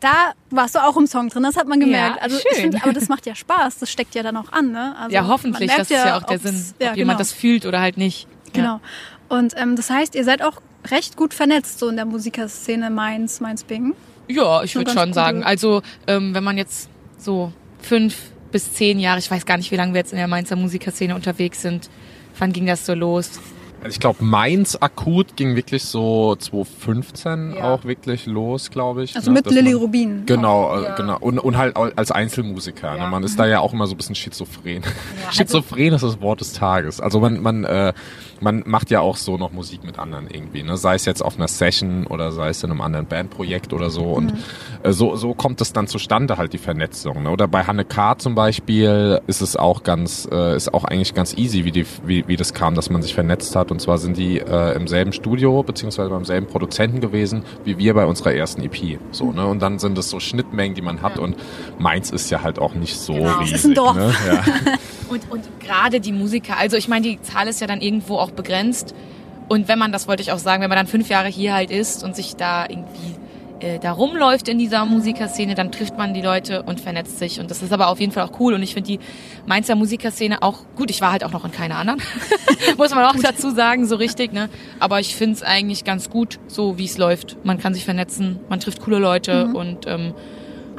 Da warst du auch im Song drin, das hat man gemerkt. Ja, also schön. find, aber das macht ja Spaß, das steckt ja dann auch an, ne? Also ja, hoffentlich. Das ist ja auch der Sinn, ob ja, jemand genau. das fühlt oder halt nicht. Genau. Und ähm, das heißt, ihr seid auch recht gut vernetzt so in der Musikerszene Mainz, Mainz-Bingen. Ja, ich würde schon sagen. Also, ähm, wenn man jetzt so fünf bis zehn Jahre, ich weiß gar nicht, wie lange wir jetzt in der Mainzer Musikerszene unterwegs sind. Wann ging das so los? Also ich glaube, Mainz akut ging wirklich so 2015 Ja. auch wirklich los, glaube ich. Also ne, mit dass Lilly man- Rubin. Genau, äh, genau. Und, und halt als Einzelmusiker. Ja. Ne? Man ist da ja auch immer so ein bisschen schizophren. schizophren ist das Wort des Tages. Also man, man, äh, man macht ja auch so noch Musik mit anderen irgendwie. Ne? Sei es jetzt auf einer Session oder sei es in einem anderen Bandprojekt oder so. Und äh, so, so kommt es dann zustande, halt die Vernetzung. Ne? Oder bei Hanne K. zum Beispiel ist es auch ganz, äh, ist auch eigentlich ganz easy, wie, die, wie, wie das kam, dass man sich vernetzt hat. Und zwar sind die äh, im selben Studio beziehungsweise beim selben Produzenten gewesen, wie wir bei unserer ersten EP. So, ne? Und dann sind es so Schnittmengen, die man hat. Und meins ist ja halt auch nicht so Genau. Es riesig. ist ein Dorf. Ne? Ja. Und, und gerade die Musiker, also ich meine, die Zahl ist ja dann irgendwo auch begrenzt. Und wenn man, das wollte ich auch sagen, wenn man dann fünf Jahre hier halt ist und sich da irgendwie äh, da rumläuft in dieser Musikerszene, dann trifft man die Leute und vernetzt sich. Und das ist aber auf jeden Fall auch cool. Und ich finde die Mainzer Musikerszene auch gut. Ich war halt auch noch in keiner anderen, muss man auch dazu sagen, so richtig. Ne? Aber ich finde es eigentlich ganz gut, so wie es läuft. Man kann sich vernetzen, man trifft coole Leute und ähm,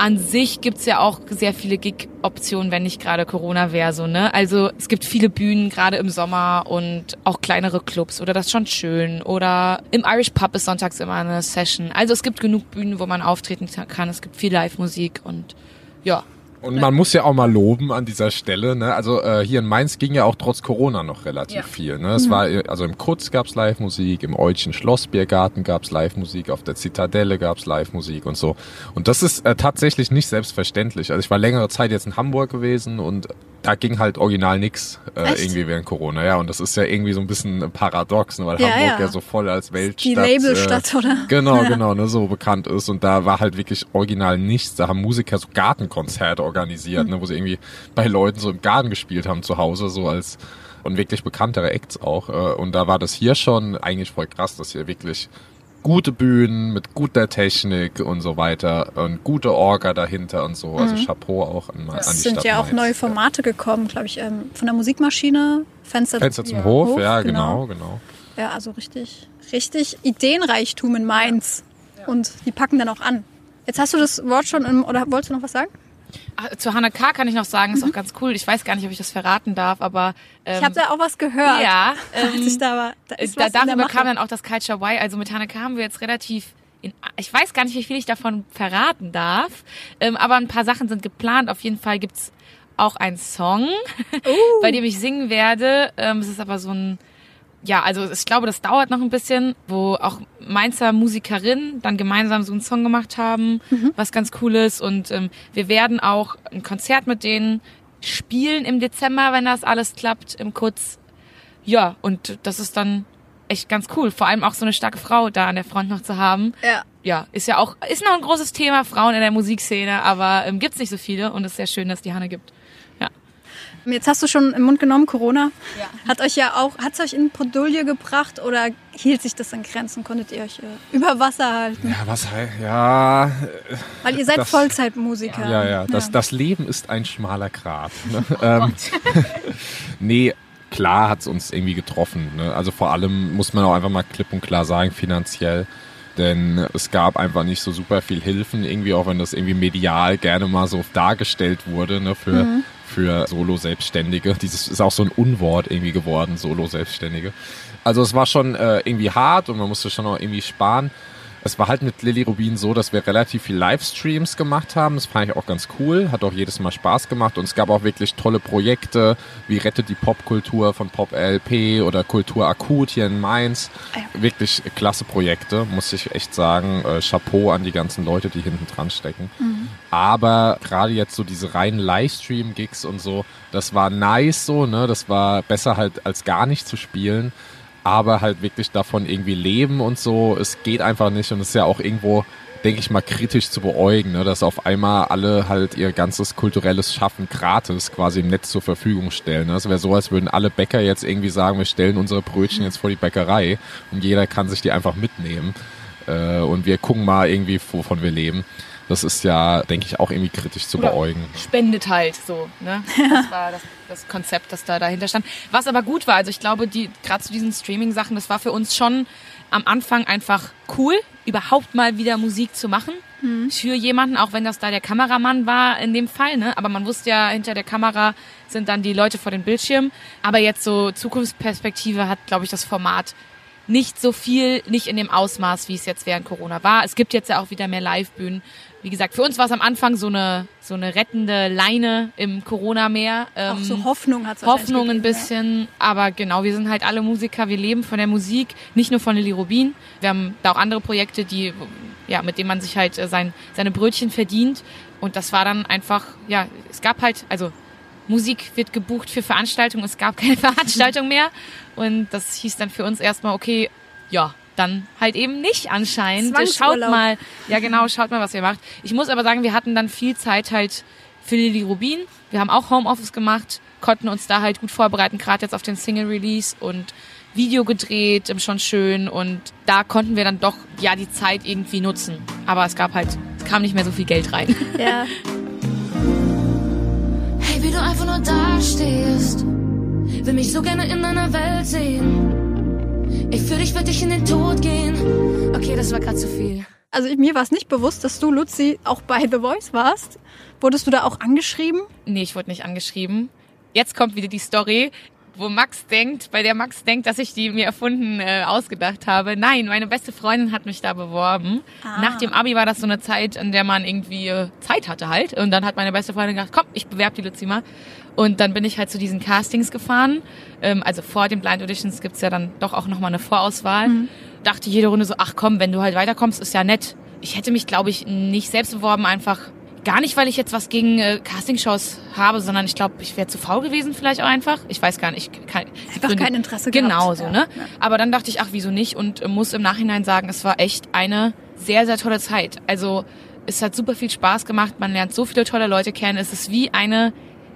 an sich gibt's ja auch sehr viele Gig-Optionen, wenn nicht gerade Corona wäre. So, ne? Also es gibt viele Bühnen, gerade im Sommer und auch kleinere Clubs oder das ist schon schön. Oder im Irish Pub ist sonntags immer eine Session. Also es gibt genug Bühnen, wo man auftreten kann. Es gibt viel Live-Musik und ja. Und man muss ja auch mal loben an dieser Stelle. Ne? Also äh, hier in Mainz ging ja auch trotz Corona noch relativ Ja. viel. Ne? Es war äh, also im Kutz gab's Live-Musik, im Eutschen Schlossbiergarten gab's Live-Musik, auf der Zitadelle gab's Live-Musik und so. Und das ist äh, tatsächlich nicht selbstverständlich. Also ich war längere Zeit jetzt in Hamburg gewesen und da ging halt original nix äh, Echt? irgendwie während Corona. Ja, und das ist ja irgendwie so ein bisschen paradox, ne? weil Ja, Hamburg ja. ja. so voll als Weltstadt. Die Labelstadt, äh, oder? Genau, Ja. genau, ne, so bekannt ist. Und da war halt wirklich original nichts. Da haben Musiker so Gartenkonzerte organisiert, Mhm. ne, wo sie irgendwie bei Leuten so im Garten gespielt haben zu Hause, so als und wirklich bekanntere Acts auch. äh, Und da war das hier schon eigentlich voll krass, dass hier wirklich gute Bühnen mit guter Technik und so weiter und gute Orga dahinter und so. Also Chapeau auch an, an die Mhm. Es sind Stadt ja auch Mainz. neue Formate gekommen, glaube ich, ähm, von der Musikmaschine, Fenster, Fenster zum ja, Hof, ja, genau, genau. Ja, also richtig, richtig Ideenreichtum in Mainz. Und die packen dann auch an. Jetzt hast du das Wort schon im, oder wolltest du noch was sagen? Ach, zu Hannah K. kann ich noch sagen, ist auch ganz cool. Ich weiß gar nicht, ob ich das verraten darf, aber ähm, Ich habe da auch was gehört. ja, ähm, ich da war. Da ist da, darüber kam dann auch das Culture Y. Also mit Hannah K. haben wir jetzt relativ in, ich weiß gar nicht, wie viel ich davon verraten darf, ähm, aber ein paar Sachen sind geplant. Auf jeden Fall gibt's auch einen Song, Uh. bei dem ich singen werde. Ähm, es ist aber so ein, ja, also ich glaube, das dauert noch ein bisschen, wo auch Mainzer Musikerinnen dann gemeinsam so einen Song gemacht haben, Mhm. was ganz cool ist. Und ähm, wir werden auch ein Konzert mit denen spielen im Dezember, wenn das alles klappt, im Kurz. Ja, und das ist dann echt ganz cool. Vor allem auch so eine starke Frau da an der Front noch zu haben. Ja. Ja, ist ja auch, ist noch ein großes Thema, Frauen in der Musikszene, aber ähm, gibt's nicht so viele und es ist sehr schön, dass die Hanne gibt. Ja. Jetzt hast du schon im Mund genommen, Corona. Ja. Hat euch ja auch, hat's euch in Bredouille gebracht oder hielt sich das in Grenzen? Konntet ihr euch äh, über Wasser halten? Ja, was heißt, ja, Weil ihr seid Das- Vollzeitmusiker. ja, ja, das, das Leben ist ein schmaler Grat. Ne? ähm, nee, klar hat's uns irgendwie getroffen. Ne? Also vor allem muss man auch einfach mal klipp und klar sagen, finanziell. Denn es gab einfach nicht so super viel Hilfen, irgendwie auch wenn das irgendwie medial gerne mal so dargestellt wurde, ne, für, für Solo-Selbstständige. Dieses ist auch so ein Unwort irgendwie geworden, Solo-Selbstständige. Also es war schon äh, irgendwie hart und man musste schon auch irgendwie sparen. Es war halt mit Lilly Rubin so, dass wir relativ viel Livestreams gemacht haben. Das fand ich auch ganz cool, hat auch jedes Mal Spaß gemacht und es gab auch wirklich tolle Projekte wie Rettet die Popkultur von Pop LP oder Kultur Akut hier in Mainz. Wirklich klasse Projekte, muss ich echt sagen. Äh, Chapeau an die ganzen Leute, die hinten dran stecken. Aber gerade jetzt so diese reinen Livestream-Gigs und so, das war nice so, ne? Das war besser halt als gar nicht zu spielen aber halt wirklich davon irgendwie leben und so. Es geht einfach nicht und es ist ja auch irgendwo, denke ich mal, kritisch zu beäugen, ne? dass auf einmal alle halt ihr ganzes kulturelles Schaffen gratis quasi im Netz zur Verfügung stellen. Ne? Das wäre so, als würden alle Bäcker jetzt irgendwie sagen, wir stellen unsere Brötchen jetzt vor die Bäckerei und jeder kann sich die einfach mitnehmen. Äh, und wir gucken mal irgendwie, wovon wir leben. Das ist ja, denke ich, auch irgendwie kritisch zu beäugen. spendet halt so. Ne? Das war das, das Konzept, das da dahinter stand. Was aber gut war, also ich glaube, die gerade zu diesen Streaming-Sachen, das war für uns schon am Anfang einfach cool, überhaupt mal wieder Musik zu machen. Für jemanden, auch wenn das da der Kameramann war in dem Fall, ne? Aber man wusste ja, hinter der Kamera sind dann die Leute vor den Bildschirmen. Aber jetzt so Zukunftsperspektive hat, glaube ich, das Format nicht so viel, nicht in dem Ausmaß, wie es jetzt während Corona war. Es gibt jetzt ja auch wieder mehr Live-Bühnen. Wie gesagt, für uns war es am Anfang so eine, so eine rettende Leine im Corona-Meer. Auch Ähm, so Hoffnung hat Hoffnung ein bisschen, aber genau, wir sind halt alle Musiker, wir leben von der Musik, nicht nur von Lilly Rubin. Wir haben da auch andere Projekte, die, ja, mit denen man sich halt äh, sein, seine Brötchen verdient. Und das war dann einfach, ja, es gab halt, also Musik wird gebucht für Veranstaltungen, es gab keine Veranstaltung mehr. Und das hieß dann für uns erstmal, okay, ja, dann halt eben nicht anscheinend. Schaut mal, ja genau, schaut mal, was ihr macht. Ich muss aber sagen, wir hatten dann viel Zeit halt für Lilly Rubin. Wir haben auch Homeoffice gemacht, konnten uns da halt gut vorbereiten, gerade jetzt auf den Single-Release und Video gedreht, schon schön. Und da konnten wir dann doch, ja, die Zeit irgendwie nutzen. Aber es gab halt, es kam nicht mehr so viel Geld rein. Ja. Hey, wie du einfach nur dastehst. Will mich so gerne in deiner Welt sehen. Ich für dich, würde ich in den Tod gehen. Okay, das war grad zu viel. Also ich- mir war es nicht bewusst, dass du, Luzi, auch bei The Voice warst. Wurdest du da auch angeschrieben? Nee, ich wurde nicht angeschrieben. Jetzt kommt wieder die Story, wo Max denkt, bei der Max denkt, dass ich die mir erfunden äh, ausgedacht habe. Nein, meine beste Freundin hat mich da beworben. Nach dem Abi war das so eine Zeit, in der man irgendwie äh, Zeit hatte halt. Und dann hat meine beste Freundin gesagt, komm, ich bewerbe die Luzi mal. Und dann bin ich halt zu diesen Castings gefahren. Ähm, also vor den Blind Auditions gibt's ja dann doch auch nochmal eine Vorauswahl. Dachte jede Runde so, ach komm, wenn du halt weiterkommst, ist ja nett. Ich hätte mich, glaube ich, nicht selbst beworben, einfach Gar nicht, weil ich jetzt was gegen äh, Castingshows habe, sondern ich glaube, ich wäre zu faul gewesen vielleicht auch einfach. Ich weiß gar nicht. Ich Kann, Einfach kein Interesse gehabt. Genau so, Ja, ne? ja. Aber dann dachte ich, ach, wieso nicht? Und äh, muss im Nachhinein sagen, es war echt eine sehr, sehr tolle Zeit. Also es hat super viel Spaß gemacht. Man lernt so viele tolle Leute kennen. Es ist wie eine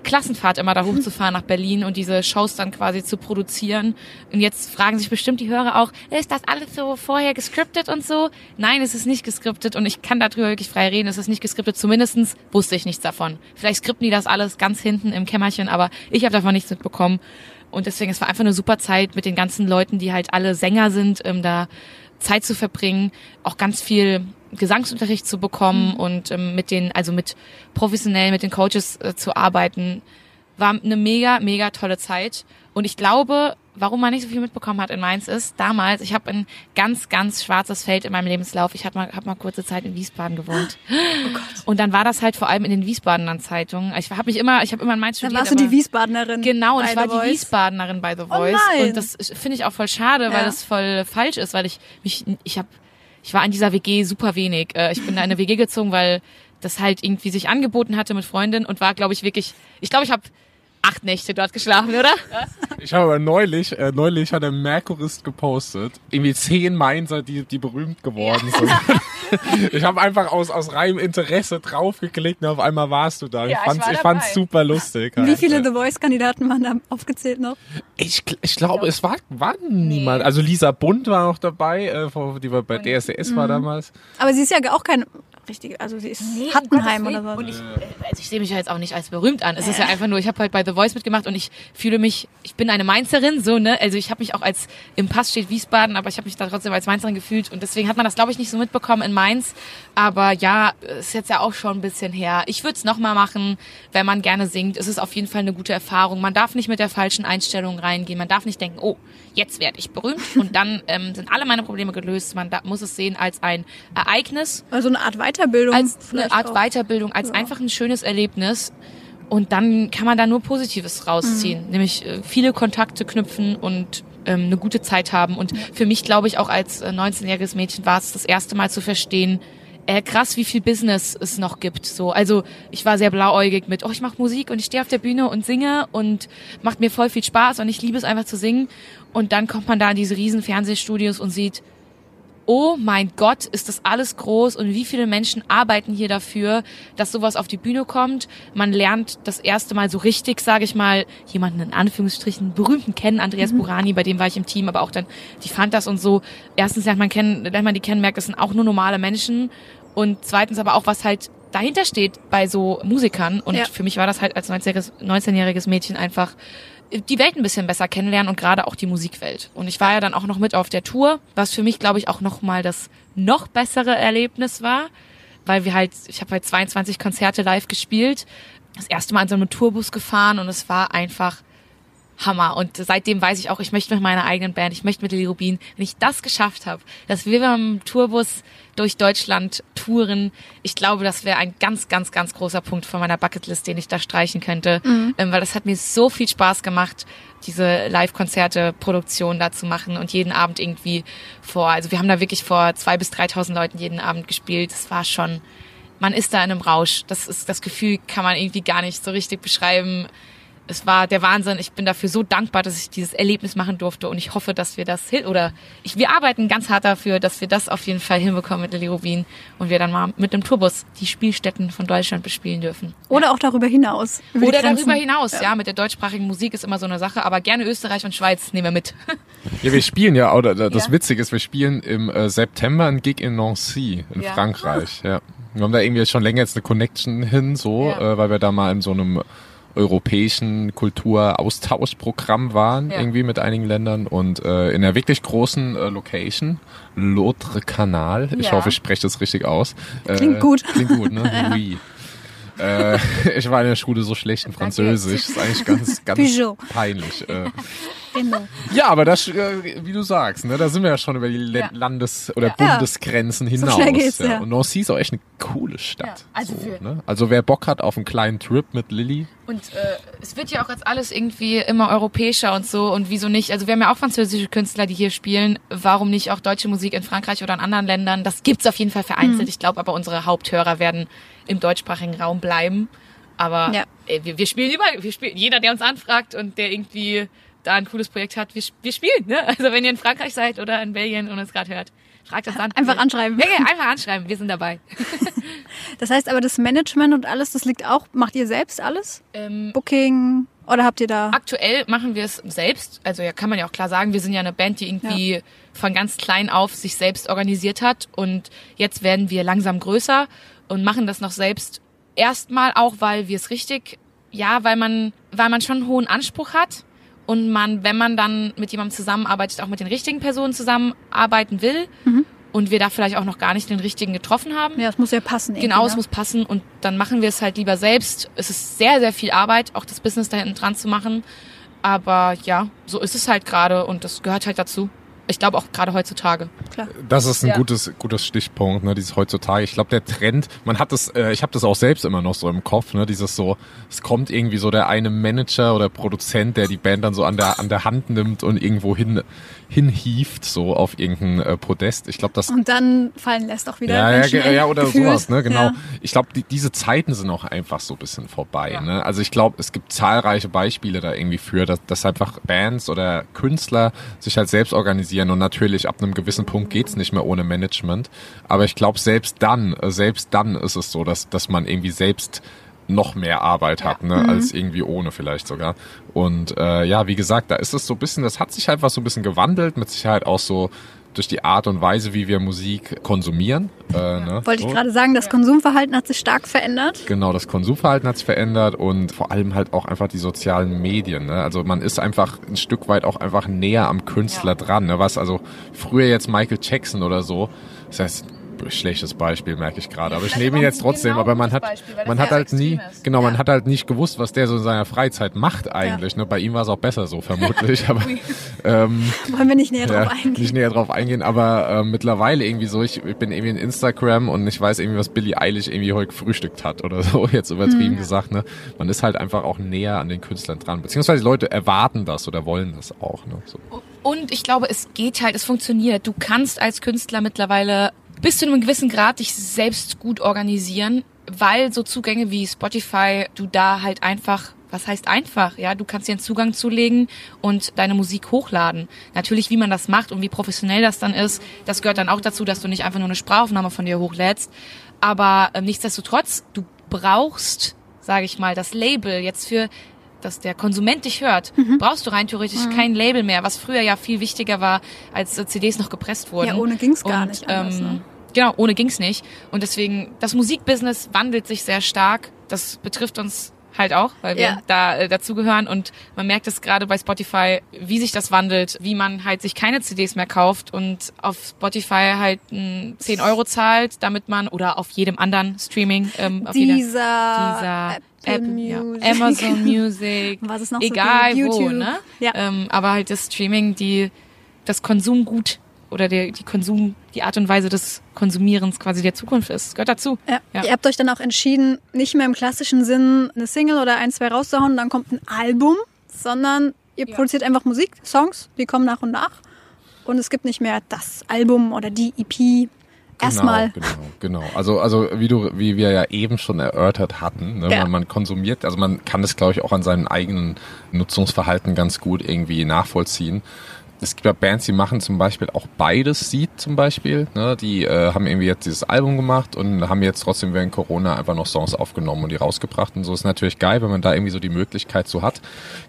Klassenfahrt immer da hochzufahren nach Berlin und diese Shows dann quasi zu produzieren. Und jetzt fragen sich bestimmt die Hörer auch, ist das alles so vorher gescriptet und so? Nein, es ist nicht gescriptet und ich kann darüber wirklich frei reden. Es ist nicht gescriptet. Zumindestens wusste ich nichts davon. Vielleicht skripten die das alles ganz hinten im Kämmerchen, aber ich habe davon nichts mitbekommen. Und deswegen, es war einfach eine super Zeit mit den ganzen Leuten, die halt alle Sänger sind, ähm, da Zeit zu verbringen, auch ganz viel Gesangsunterricht zu bekommen Mhm. und ähm, mit den, also mit professionell mit den Coaches äh, zu arbeiten, war eine mega, mega tolle Zeit. Und ich glaube, warum man nicht so viel mitbekommen hat in Mainz ist, damals, ich habe ein ganz, ganz schwarzes Feld in meinem Lebenslauf. Ich habe mal, hab mal kurze Zeit in Wiesbaden gewohnt. Oh Und dann war das halt vor allem in den Wiesbadener Zeitungen. Ich habe mich immer, ich habe immer in Mainz Dann studiert. warst du die Wiesbadenerin. Genau, und ich war die. Wiesbadenerin bei The Oh Voice. nein. und das finde ich auch voll schade, weil Ja. das voll falsch ist, weil ich mich, ich habe, ich war in dieser WG super wenig. Äh, Ich bin da in eine WG gezogen, weil das halt irgendwie sich angeboten hatte mit Freundin und war, glaube ich, wirklich, ich glaube, ich habe acht Nächte dort geschlafen, oder? Ich habe aber neulich, äh, neulich hat der Merkurist gepostet, irgendwie zehn Mainzer, die, die berühmt geworden sind. ich habe einfach aus, aus reinem Interesse draufgeklickt und auf einmal warst du da. Ja, ich ich fand's, ich fand's dabei. super lustig. Wie halt. viele The Voice-Kandidaten waren da aufgezählt noch? Ich, ich glaube, es war, war niemand. Also Lisa Bund war noch dabei, äh, die war bei DSDS Mhm. war damals. Aber sie ist ja auch keine richtige, also sie ist Hattenheim oder so. Und ich, äh, also ich sehe mich ja jetzt auch nicht als berühmt an. Es ist ja einfach nur, ich habe halt bei The Voice mitgemacht und ich fühle mich, ich bin eine Mainzerin, so, ne? Also ich habe mich auch als, im Pass steht Wiesbaden, aber ich habe mich da trotzdem als Mainzerin gefühlt und deswegen hat man das, glaube ich, nicht so mitbekommen in Mainz. Aber ja, ist jetzt ja auch schon ein bisschen her. Ich würde es nochmal machen, wenn man gerne singt. Es ist auf jeden Fall eine gute Erfahrung. Man darf nicht mit der falschen Einstellung reingehen. Man darf nicht denken, oh, jetzt werde ich berühmt und dann ähm, sind alle meine Probleme gelöst. Man da, muss es sehen als ein Ereignis Also eine Art Weiterbildung. als eine Art auch. Weiterbildung, als einfach ein schönes Erlebnis. Und dann kann man da nur Positives rausziehen, nämlich äh, viele Kontakte knüpfen und ähm, eine gute Zeit haben. Und für mich, glaube ich, auch als äh, 19-jähriges Mädchen war es das erste Mal zu verstehen, äh, krass, wie viel Business es noch gibt. So, also ich war sehr blauäugig mit, oh, ich mache Musik und ich stehe auf der Bühne und singe und macht mir voll viel Spaß und ich liebe es einfach zu singen. Und dann kommt man da in diese riesen Fernsehstudios und sieht, oh mein Gott, ist das alles groß und wie viele Menschen arbeiten hier dafür, dass sowas auf die Bühne kommt. Man lernt das erste Mal so richtig, sage ich mal, jemanden in Anführungsstrichen berühmten kennen, Andreas Burani, bei dem war ich im Team, aber auch dann die Fantas und so. Erstens lernt man kennen, lernt man die kennen, merkt, das sind auch nur normale Menschen und zweitens aber auch was halt dahinter steht bei so Musikern und Ja. für mich war das halt als 19-jähriges 19-jähriges Mädchen einfach die Welt ein bisschen besser kennenlernen und gerade auch die Musikwelt. Und ich war ja dann auch noch mit auf der Tour, was für mich, glaube ich, auch noch mal das noch bessere Erlebnis war, weil wir halt, ich habe halt 22 Konzerte live gespielt, das erste Mal in so einem Tourbus gefahren und es war einfach Hammer. Und seitdem weiß ich auch, ich möchte mit meiner eigenen Band, ich möchte mit Lili Rubin, wenn ich das geschafft habe, dass wir beim Tourbus durch Deutschland touren, ich glaube, das wäre ein ganz, ganz, ganz großer Punkt von meiner Bucketlist, den ich da streichen könnte. Ähm, weil das hat mir so viel Spaß gemacht, diese Live-Konzerte, Produktion da zu machen und jeden Abend irgendwie vor, also wir haben da wirklich vor zwei bis 3.000 Leuten jeden Abend gespielt. Das war schon, man ist da in einem Rausch. Das ist, das Gefühl kann man irgendwie gar nicht so richtig beschreiben es war der Wahnsinn. Ich bin dafür so dankbar, dass ich dieses Erlebnis machen durfte und ich hoffe, dass wir das hin oder ich, wir arbeiten ganz hart dafür, dass wir das auf jeden Fall hinbekommen mit Lilly Rubin und wir dann mal mit dem Tourbus die Spielstätten von Deutschland bespielen dürfen. Oder auch darüber hinaus. Oder darüber hinaus, ja. mit der deutschsprachigen Musik ist immer so eine Sache, aber gerne Österreich und Schweiz nehmen wir mit. Ja, wir spielen ja, oder das Ja. Witzige ist, wir spielen im äh, September ein Gig in Nancy in Ja. Frankreich. Ja. Wir haben da irgendwie schon länger jetzt eine Connection hin, so, Ja. äh, weil wir da mal in so einem europäischen Kulturaustauschprogramm waren, Ja. irgendwie mit einigen Ländern und äh, in einer wirklich großen äh, Location, L'Autre Canal. Ich Ja. hoffe, ich spreche das richtig aus. Äh, Klingt gut. Klingt gut, ne? Oui. Äh, ich war in der Schule so schlecht in Französisch. ist eigentlich ganz, ganz Peugeot. peinlich. Äh, Genau. ja, aber das, äh, wie du sagst, ne, da sind wir ja schon über die Ja. Landes- oder Ja. Bundesgrenzen hinaus. schnell geht's, ja. Und Nancy ist auch echt eine coole Stadt. Also so, ne? also wer Bock hat auf einen kleinen Trip mit Lilly, Und äh, es wird ja auch jetzt alles irgendwie immer europäischer und so und wieso nicht? Also wir haben ja auch französische Künstler, die hier spielen. Warum nicht auch deutsche Musik in Frankreich oder in anderen Ländern? Das gibt's auf jeden Fall vereinzelt. Ich glaube aber unsere Haupthörer werden im deutschsprachigen Raum bleiben. Aber Ja. äh, wir, wir spielen überall. Wir spielen, jeder, der uns anfragt und der irgendwie da ein cooles Projekt hat, wir, wir spielen. Ne? Also wenn ihr in Frankreich seid oder in Belgien und uns gerade hört, Fragt uns an. Einfach anschreiben. Ja, ja, einfach anschreiben. Wir sind dabei. Das heißt aber, das Management und alles, das liegt auch, macht ihr selbst alles? Ähm, Booking oder habt ihr da? aktuell machen wir es selbst. Also ja, kann man ja auch klar sagen, wir sind ja eine Band, die irgendwie von ganz klein auf sich selbst organisiert hat und jetzt werden wir langsam größer und machen das noch selbst. Erstmal auch, weil wir es richtig, ja, weil man, weil man schon einen hohen Anspruch hat und man, wenn man dann mit jemandem zusammenarbeitet, auch mit den richtigen Personen zusammenarbeiten will und wir da vielleicht auch noch gar nicht den richtigen getroffen haben. Ja, es muss ja passen. Genau, es ne? muss passen und dann machen wir es halt lieber selbst. Es ist sehr, sehr viel Arbeit, auch das Business da hinten dran zu machen. Aber ja, so ist es halt gerade und das gehört halt dazu. Ich glaube auch gerade heutzutage. Klar. Das ist ein Ja. gutes, gutes Stichpunkt, ne, dieses heutzutage. Ich glaube, der Trend, man hat das, äh, ich habe das auch selbst immer noch so im Kopf, ne, dieses so, es kommt irgendwie so der eine Manager oder Produzent, der die Band dann so an der an der Hand nimmt und irgendwo hin hinhieft, so auf irgendein äh, Podest. Ich glaube, das Und dann fallen lässt auch wieder. ja, ja, Menschen ja, oder gefühlt. sowas, ne, genau. Ja. Ich glaube, die, diese Zeiten sind auch einfach so ein bisschen vorbei, Ja. ne. Also ich glaube, es gibt zahlreiche Beispiele da irgendwie für, dass, dass einfach Bands oder Künstler sich halt selbst organisieren und natürlich ab einem gewissen Punkt geht's nicht mehr ohne Management. Aber ich glaube, selbst dann, äh, selbst dann ist es so, dass, dass man irgendwie selbst noch mehr Arbeit hat, ne, Mhm. als irgendwie ohne vielleicht sogar. Und äh, ja, wie gesagt, da ist es so ein bisschen, das hat sich einfach so ein bisschen gewandelt, mit Sicherheit auch so durch die Art und Weise, wie wir Musik konsumieren. Äh, ne? Wollte so. ich gerade sagen, das Konsumverhalten hat sich stark verändert. Genau, das Konsumverhalten hat sich verändert und vor allem halt auch einfach die sozialen Medien. Ne? Also man ist einfach ein Stück weit auch einfach näher am Künstler dran. Ne? Was also früher jetzt Michael Jackson oder so, das heißt schlechtes Beispiel merke ich gerade, aber ich nehme ihn jetzt trotzdem. genau aber man hat Beispiel, man hat halt nie ist. genau man Ja. hat halt nicht gewusst, was der so in seiner Freizeit macht eigentlich. Ne? Bei ihm war es auch besser so vermutlich, aber ähm, Wollen wir nicht näher ja, drauf eingehen? nicht näher drauf eingehen, aber äh, mittlerweile irgendwie so, ich, ich bin irgendwie in Instagram und ich weiß irgendwie, was Billie Eilish irgendwie heute gefrühstückt hat oder so, jetzt übertrieben gesagt, ne? Man ist halt einfach auch näher an den Künstlern dran, beziehungsweise die Leute erwarten das oder wollen das auch, ne? So. Und ich glaube, es geht halt, es funktioniert. Du kannst als Künstler mittlerweile bis zu einem gewissen Grad dich selbst gut organisieren, weil so Zugänge wie Spotify, du da halt einfach, was heißt einfach, ja, du kannst dir einen Zugang zulegen und deine Musik hochladen. Natürlich, wie man das macht und wie professionell das dann ist, das gehört dann auch dazu, dass du nicht einfach nur eine Sprachaufnahme von dir hochlädst. Aber äh, nichtsdestotrotz, du brauchst, sage ich mal, das Label jetzt für dass der Konsument dich hört, Mhm. brauchst du rein theoretisch kein Label mehr, was früher ja viel wichtiger war, als äh, CDs noch gepresst wurden. Ja, ohne ging's gar Und, nicht anders, ähm, ne? Genau, ohne ging's nicht. Und deswegen, das Musikbusiness wandelt sich sehr stark. Das betrifft uns halt auch, weil wir Ja. da äh, dazugehören und man merkt es gerade bei Spotify, wie sich das wandelt, wie man halt sich keine CDs mehr kauft und auf Spotify halt mh, 10 Euro zahlt, damit man oder auf jedem anderen Streaming ähm, auf jeder- Dieser, dieser Apple App, ja, Music. Amazon Music, Was es noch so egal wo, YouTube. ne? Ja. Ähm, aber halt das Streaming, die das Konsumgut oder der, die Konsum, die Art und Weise des Konsumierens quasi der Zukunft ist. Das gehört dazu. Ja. Ja. Ihr habt euch dann auch entschieden, nicht mehr im klassischen Sinn eine Single oder ein, zwei rauszuhauen, dann kommt ein Album, sondern ihr produziert einfach Musik, Songs, die kommen nach und nach. Und es gibt nicht mehr das Album oder die EP. Erstmal. Genau, genau, genau. Also, also wie du, wie wir ja eben schon erörtert hatten, ne, Ja. man, man konsumiert, also man kann das, glaube ich, auch an seinem eigenen Nutzungsverhalten ganz gut irgendwie nachvollziehen. Es gibt ja Bands, die machen zum Beispiel auch beides, Seed zum Beispiel. Ne? Die äh, haben irgendwie jetzt dieses Album gemacht und haben jetzt trotzdem während Corona einfach noch Songs aufgenommen und die rausgebracht. Und so ist natürlich geil, wenn man da irgendwie so die Möglichkeit so hat.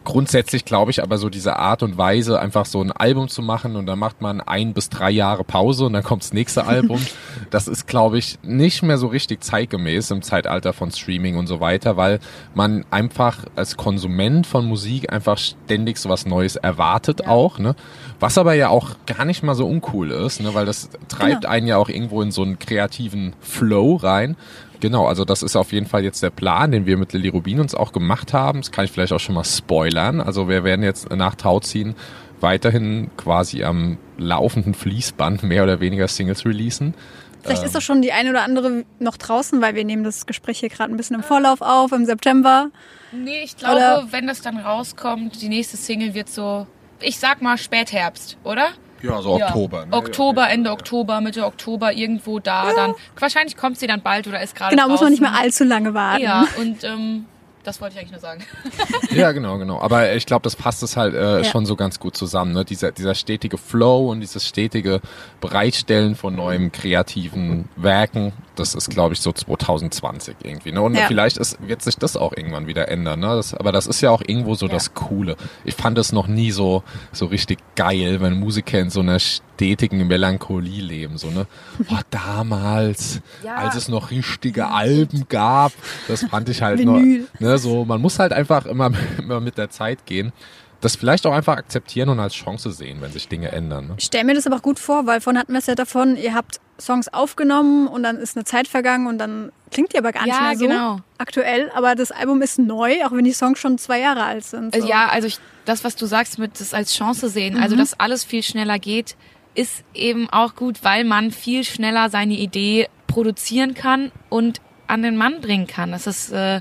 Grundsätzlich glaube ich aber so diese Art und Weise, einfach so ein Album zu machen und dann macht man ein bis drei Jahre Pause und dann kommt das nächste Album. Das ist, glaube ich, nicht mehr so richtig zeitgemäß im Zeitalter von Streaming und so weiter, weil man einfach als Konsument von Musik einfach ständig so was Neues erwartet auch, ne? Was aber ja auch gar nicht mal so uncool ist, ne? weil das treibt Genau. einen ja auch irgendwo in so einen kreativen Flow rein. Genau, also das ist auf jeden Fall jetzt der Plan, den wir mit Lilly Rubin uns auch gemacht haben. Das kann ich vielleicht auch schon mal spoilern. Also wir werden jetzt nach Tauziehen weiterhin quasi am laufenden Fließband mehr oder weniger Singles releasen. Vielleicht ist doch schon die eine oder andere noch draußen, weil wir nehmen das Gespräch hier gerade ein bisschen im Vorlauf auf, im September. Nee, ich glaube, Oder- wenn das dann rauskommt, die nächste Single wird so, ich sag mal Spätherbst, oder? Ja, so Ja. Oktober. Ne? Oktober, Ende Oktober, Mitte Oktober, irgendwo da dann. Wahrscheinlich kommt sie dann bald oder ist gerade Genau, muss man nicht mehr draußen. allzu lange warten. Ja, und ähm, das wollte ich eigentlich nur sagen. Ja, genau, genau. Aber ich glaube, das passt es halt äh, Ja. schon so ganz gut zusammen. Ne? Dieser, dieser stetige Flow und dieses stetige Bereitstellen von neuen kreativen Werken, das ist, glaube ich, so 2020 irgendwie. Ne? Und Ja. vielleicht ist, wird sich das auch irgendwann wieder ändern. Ne? Das, aber das ist ja auch irgendwo so Ja. das Coole. Ich fand es noch nie so, so richtig geil, wenn Musiker in so einer stetigen Melancholie leben. So, ne? Boah, damals, Ja. als es noch richtige Alben gab, das fand ich halt Vinyl. noch. Ne, so, man muss halt einfach immer, immer mit der Zeit gehen. Das vielleicht auch einfach akzeptieren und als Chance sehen, wenn sich Dinge ändern. Ne? Ich stelle mir das aber auch gut vor, weil vorhin hatten wir es ja davon, ihr habt Songs aufgenommen und dann ist eine Zeit vergangen und dann klingt die aber gar nicht Ja, mehr so genau. aktuell. Aber das Album ist neu, auch wenn die Songs schon zwei Jahre alt sind. So. Also ja, also ich, das, was du sagst, mit das als Chance sehen, also dass alles viel schneller geht, ist eben auch gut, weil man viel schneller seine Idee produzieren kann und an den Mann bringen kann. Das ist äh,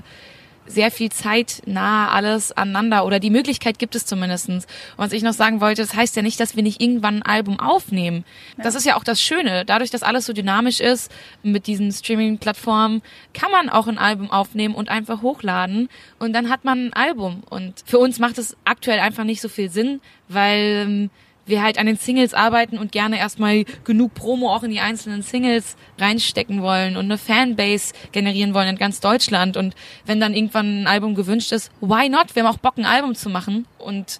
sehr viel Zeit nah alles aneinander oder die Möglichkeit gibt es zumindestens. Und was ich noch sagen wollte, das heißt ja nicht, dass wir nicht irgendwann ein Album aufnehmen. Das ist ja auch das Schöne. Dadurch, dass alles so dynamisch ist mit diesen Streaming-Plattformen, kann man auch ein Album aufnehmen und einfach hochladen und dann hat man ein Album. Und für uns macht es aktuell einfach nicht so viel Sinn, weil ähm, wir halt an den Singles arbeiten und gerne erstmal genug Promo auch in die einzelnen Singles reinstecken wollen und eine Fanbase generieren wollen in ganz Deutschland. Und wenn dann irgendwann ein Album gewünscht ist, why not? Wir haben auch Bock, ein Album zu machen und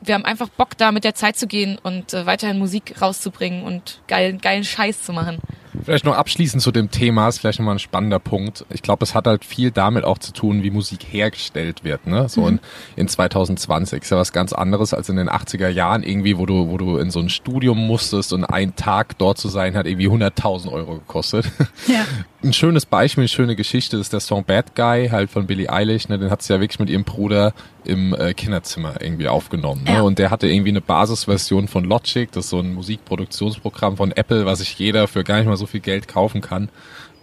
wir haben einfach Bock, da mit der Zeit zu gehen und äh, weiterhin Musik rauszubringen und geilen, geilen Scheiß zu machen. Vielleicht noch abschließend zu dem Thema, ist vielleicht nochmal ein spannender Punkt. Ich glaube, es hat halt viel damit auch zu tun, wie Musik hergestellt wird. Ne? So in, in 2020 ist ja was ganz anderes als in den 80er Jahren irgendwie, wo du, wo du in so ein Studium musstest und ein Tag dort zu sein hat irgendwie 100.000 Euro gekostet. Ja. ein schönes Beispiel, eine schöne Geschichte ist der Song Bad Guy halt von Billie Eilish. Ne? Den hat sie ja wirklich mit ihrem Bruder im äh, Kinderzimmer irgendwie aufgenommen. Ne? Ja. Und der hatte irgendwie eine Basisversion von Logic, das ist so ein Musikproduktionsprogramm von Apple, was sich jeder für gar nicht mal so viel Geld kaufen kann.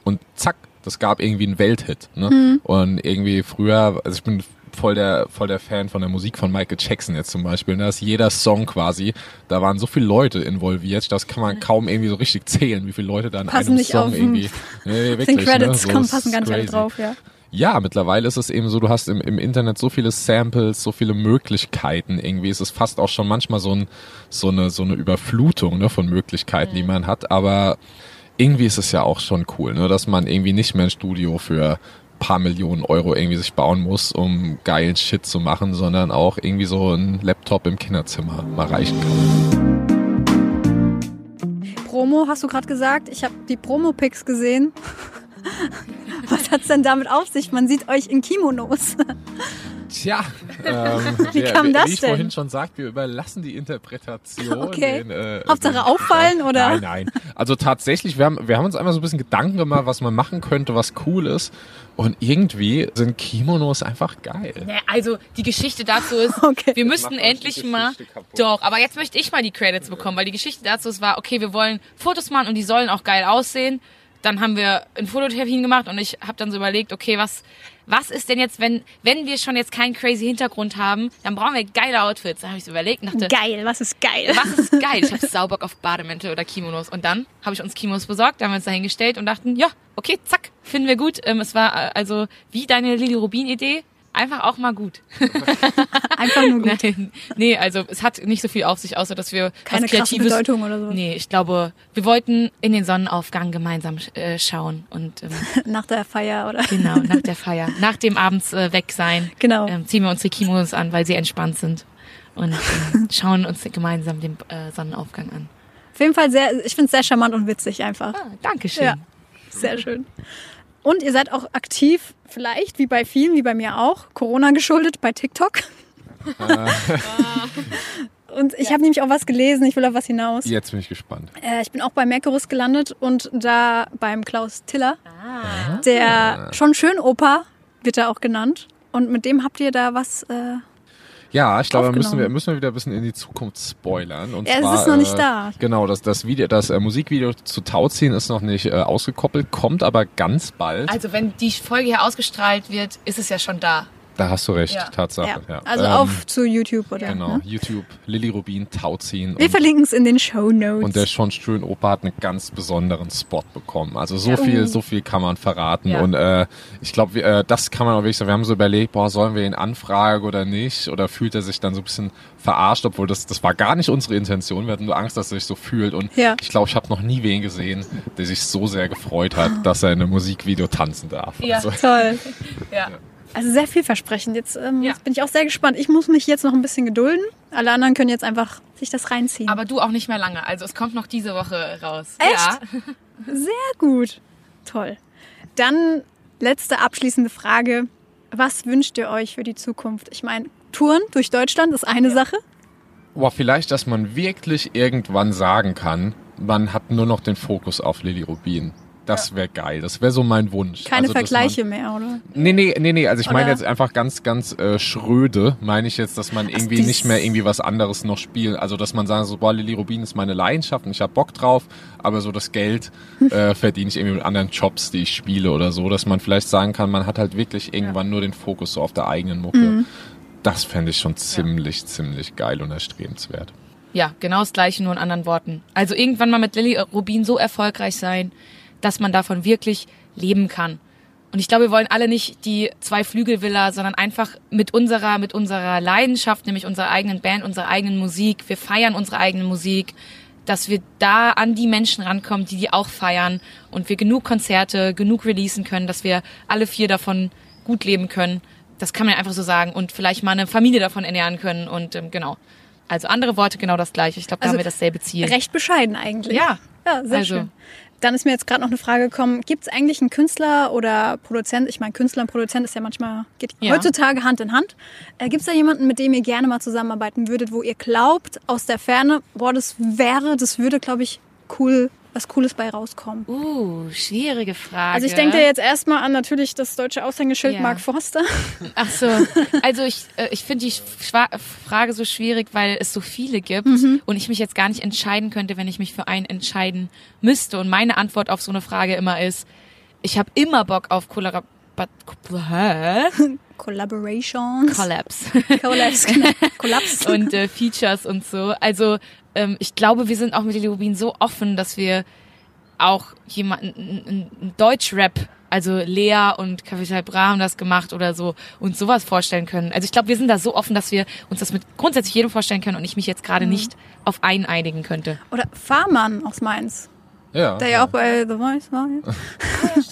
Und zack, das gab irgendwie einen Welthit. Ne? Und irgendwie früher, also ich bin voll der voll der Fan von der Musik von Michael Jackson jetzt zum Beispiel. Da ist jeder Song quasi, da waren so viele Leute involviert, das kann man kaum irgendwie so richtig zählen, wie viele Leute da in Passen einem nicht Song auf den- irgendwie. Nee, Den wirklich, Credits ne? So kommen, passen gar nicht alle drauf, ja. Ja, mittlerweile ist es eben so, du hast im, im Internet so viele Samples, so viele Möglichkeiten irgendwie. Es ist fast auch schon manchmal so, ein, so, eine, so eine Überflutung ne, von Möglichkeiten, die man hat. Aber irgendwie ist es ja auch schon cool, ne, dass man irgendwie nicht mehr ein Studio für paar Millionen Euro irgendwie sich bauen muss, um geilen Shit zu machen, sondern auch irgendwie so ein Laptop im Kinderzimmer mal reichen kann. Promo hast du gerade gesagt. Ich habe die Promo-Pics gesehen. Was hat's denn damit auf sich? Man sieht euch in Kimonos. Tja, ähm, Wie wer- kam das wie ich denn? vorhin schon sagte, wir überlassen die Interpretation. Okay. Den, äh, Hauptsache den- auffallen, oder? Nein, nein. Also tatsächlich, wir haben, wir haben uns einmal so ein bisschen Gedanken gemacht, was man machen könnte, was cool ist. Und irgendwie sind Kimonos einfach geil. Ja, also die Geschichte dazu ist, Okay. wir müssten endlich mal. Kaputt. Doch, aber jetzt möchte ich mal die Credits bekommen, weil die Geschichte dazu ist, war, okay, wir wollen Fotos machen und die sollen auch geil aussehen. Dann haben wir ein Fototermin gemacht und ich habe dann so überlegt, okay, was was ist denn jetzt, wenn wenn wir schon jetzt keinen crazy Hintergrund haben, dann brauchen wir geile Outfits. Da habe ich so überlegt und dachte, Geil, was ist geil? was ist geil? Ich habe Saubock auf Bademäntel oder Kimonos. Und dann habe ich uns Kimonos besorgt, haben wir uns dahingestellt und dachten, ja, okay, zack, finden wir gut. Ähm, es war äh, also wie deine Lili Rubin Idee, einfach auch mal gut. Einfach nur gut. Nein, nee, also es hat nicht so viel auf sich, außer dass wir Keine Kreatives. Bedeutung oder so. Nee, ich glaube, wir wollten in den Sonnenaufgang gemeinsam äh, schauen und ähm, Nach der Feier oder? genau nach der Feier, nach dem abends äh, weg sein, Genau. ähm, ziehen wir unsere Kimonos an, weil sie entspannt sind und ähm, schauen uns gemeinsam den äh, Sonnenaufgang an. Auf jeden Fall sehr, ich finde es sehr charmant und witzig einfach. Ah, Dankeschön. Ja, sehr schön. Und ihr seid auch aktiv, vielleicht wie bei vielen, wie bei mir auch, Corona geschuldet, bei TikTok. Und ich habe nämlich auch was gelesen, ich will auf was hinaus. Jetzt bin ich gespannt. Äh, ich bin auch bei Merkurus gelandet und da beim Klaus Tiller, der schon schön Opa wird er auch genannt. Und mit dem habt ihr da was. Äh, Ja, ich glaube, müssen wir, müssen wir wieder ein bisschen in die Zukunft spoilern. Und Ja, es zwar, ist noch nicht äh, da. Genau, das, das, Video, das äh, Musikvideo zu Tauziehen ist noch nicht äh, ausgekoppelt, kommt aber ganz bald. Also wenn die Folge hier ausgestrahlt wird, ist es ja schon da. Da hast du recht, Ja. Tatsache. Ja. Also Ähm, auf zu YouTube oder? Genau, Ne? YouTube, Lilly Rubin, Tauziehen. Wir verlinken es in den Show Notes. Und der Sean Ströen Opa hat einen ganz besonderen Spot bekommen. Also so viel, so viel kann man verraten. Ja. Und äh, ich glaube, äh, das kann man auch wirklich sagen. Wir haben so überlegt, boah, sollen wir ihn anfragen oder nicht? Oder fühlt er sich dann so ein bisschen verarscht, obwohl das, das war gar nicht unsere Intention. Wir hatten nur Angst, dass er sich so fühlt. Und Ja. ich glaube, ich habe noch nie wen gesehen, der sich so sehr gefreut hat, dass er in einem Musikvideo tanzen darf. Ja. Also, Toll. Ja. Also sehr vielversprechend. Jetzt, ähm, Ja. jetzt bin ich auch sehr gespannt. Ich muss mich jetzt noch ein bisschen gedulden. Alle anderen können jetzt einfach sich das reinziehen. Aber du auch nicht mehr lange. Also es kommt noch diese Woche raus. Echt? Ja. Sehr gut. Toll. Dann letzte abschließende Frage. Was wünscht ihr euch für die Zukunft? Ich meine, Touren durch Deutschland ist eine Sache. boah, vielleicht, dass man wirklich irgendwann sagen kann, man hat nur noch den Fokus auf Lilly Rubin. Das wäre geil. Das wäre so mein Wunsch. Keine Also, dass man- Vergleiche mehr, oder? Nee, nee, nee, nee, also ich meine jetzt einfach ganz, ganz äh, schröde, meine ich jetzt, dass man irgendwie dieses- nicht mehr irgendwie was anderes noch spielt. Also dass man sagen so, boah, Lilly Rubin ist meine Leidenschaft und ich hab Bock drauf, aber so das Geld äh, verdiene ich irgendwie mit anderen Jobs, die ich spiele oder so, dass man vielleicht sagen kann, man hat halt wirklich irgendwann nur den Fokus so auf der eigenen Mucke. Mhm. Das fände ich schon ziemlich, ziemlich geil und erstrebenswert. Ja, genau das gleiche, nur in anderen Worten. Also irgendwann mal mit Lilly Rubin so erfolgreich sein, dass man davon wirklich leben kann. Und ich glaube, wir wollen alle nicht die zwei Flügelvilla, sondern einfach mit unserer, mit unserer Leidenschaft, nämlich unserer eigenen Band, unserer eigenen Musik. Wir feiern unsere eigene Musik, dass wir da an die Menschen rankommen, die die auch feiern und wir genug Konzerte, genug releasen können, dass wir alle vier davon gut leben können. Das kann man einfach so sagen und vielleicht mal eine Familie davon ernähren können und ähm, genau. Also andere Worte genau das gleiche. Ich glaube, da Also haben wir dasselbe Ziel. Recht bescheiden eigentlich. Ja. Ja, sehr Also. schön. Dann ist mir jetzt gerade noch eine Frage gekommen. Gibt es eigentlich einen Künstler oder Produzent? Ich meine, Künstler und Produzent ist ja manchmal, geht Ja. heutzutage Hand in Hand. Äh, Gibt es da jemanden, mit dem ihr gerne mal zusammenarbeiten würdet, wo ihr glaubt, aus der Ferne, boah, das wäre, das würde, glaube ich, cool, was Cooles bei rauskommen? Uh, schwierige Frage. Also ich denke jetzt erstmal an natürlich das deutsche Aushängeschild Ja. Mark Forster. Ach so. Also ich, äh, ich finde die Schwa Frage so schwierig, weil es so viele gibt Mhm. und ich mich jetzt gar nicht entscheiden könnte, wenn ich mich für einen entscheiden müsste. Und meine Antwort auf so eine Frage immer ist, ich habe immer Bock auf Kollab? Collaborations. Collabs Collabs. genau. Kollaps. und äh, Features und so. Also ähm, ich glaube, wir sind auch mit Lili Rubin so offen, dass wir auch jemanden, ein Deutsch-Rap, also Lea und Capital Bra haben das gemacht oder so, uns sowas vorstellen können. Also ich glaube, wir sind da so offen, dass wir uns das mit grundsätzlich jedem vorstellen können und ich mich jetzt Mhm. gerade nicht auf einen einigen könnte. Oder Fahrmann aus Mainz. Ja. Der ja auch bei The Voice war. Ja.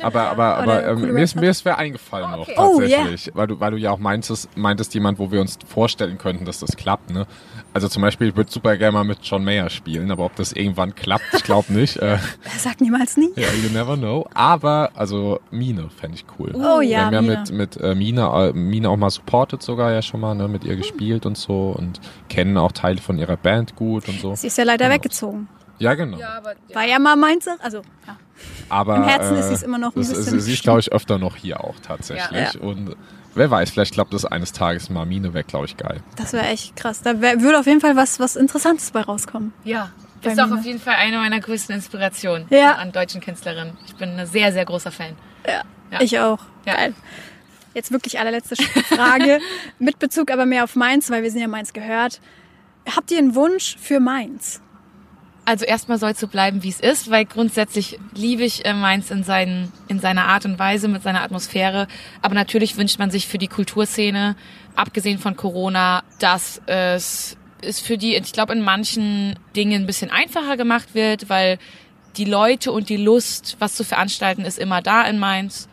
Aber, aber, aber Oder ähm, coole mir ist, mir ist wer eingefallen noch Oh, tatsächlich, weil du weil du ja auch meintest, meintest jemand, wo wir uns vorstellen könnten, dass das klappt. Ne? Also zum Beispiel, ich würde super gerne mal mit John Mayer spielen, aber ob das irgendwann klappt, ich glaube nicht. äh, Er sagt niemals nie. ja, you never know. Aber also Mine fände ich cool. Oh wir ja, haben ja mit mit äh, Mine, äh, Mine auch mal supported sogar ja schon mal, ne, mit ihr gespielt und so und kennen auch Teile von ihrer Band gut und so. Sie ist ja leider Genau. weggezogen. Ja, genau. War ja mal Mainzer. Also, ja. Aber Im Herzen äh, ist sie's immer noch ein das- bisschen Sie ist, glaube ich, öfter noch hier auch tatsächlich. Ja. Und wer weiß, vielleicht klappt das eines Tages mal. Mine wäre, glaube ich, geil. Das wäre echt krass. Da wär, würde auf jeden Fall was, was Interessantes bei rauskommen. Ja. Bei Ist auch mir. auf jeden Fall eine meiner größten Inspirationen Ja. an deutschen Künstlerinnen. Ich bin ein sehr, sehr großer Fan. Ja. Ich auch. Ja. Geil. Jetzt wirklich allerletzte Frage. Mit Bezug aber mehr auf Mainz, weil wir sind ja Mainz gehört. Habt ihr einen Wunsch für Mainz? Also erstmal soll es so bleiben, wie es ist, weil grundsätzlich liebe ich äh, Mainz in, seinen, in seiner Art und Weise, mit seiner Atmosphäre. Aber natürlich wünscht man sich für die Kulturszene, abgesehen von Corona, dass es ist für die, ich glaube, in manchen Dingen ein bisschen einfacher gemacht wird, weil die Leute und die Lust, was zu veranstalten, ist immer da in Mainz.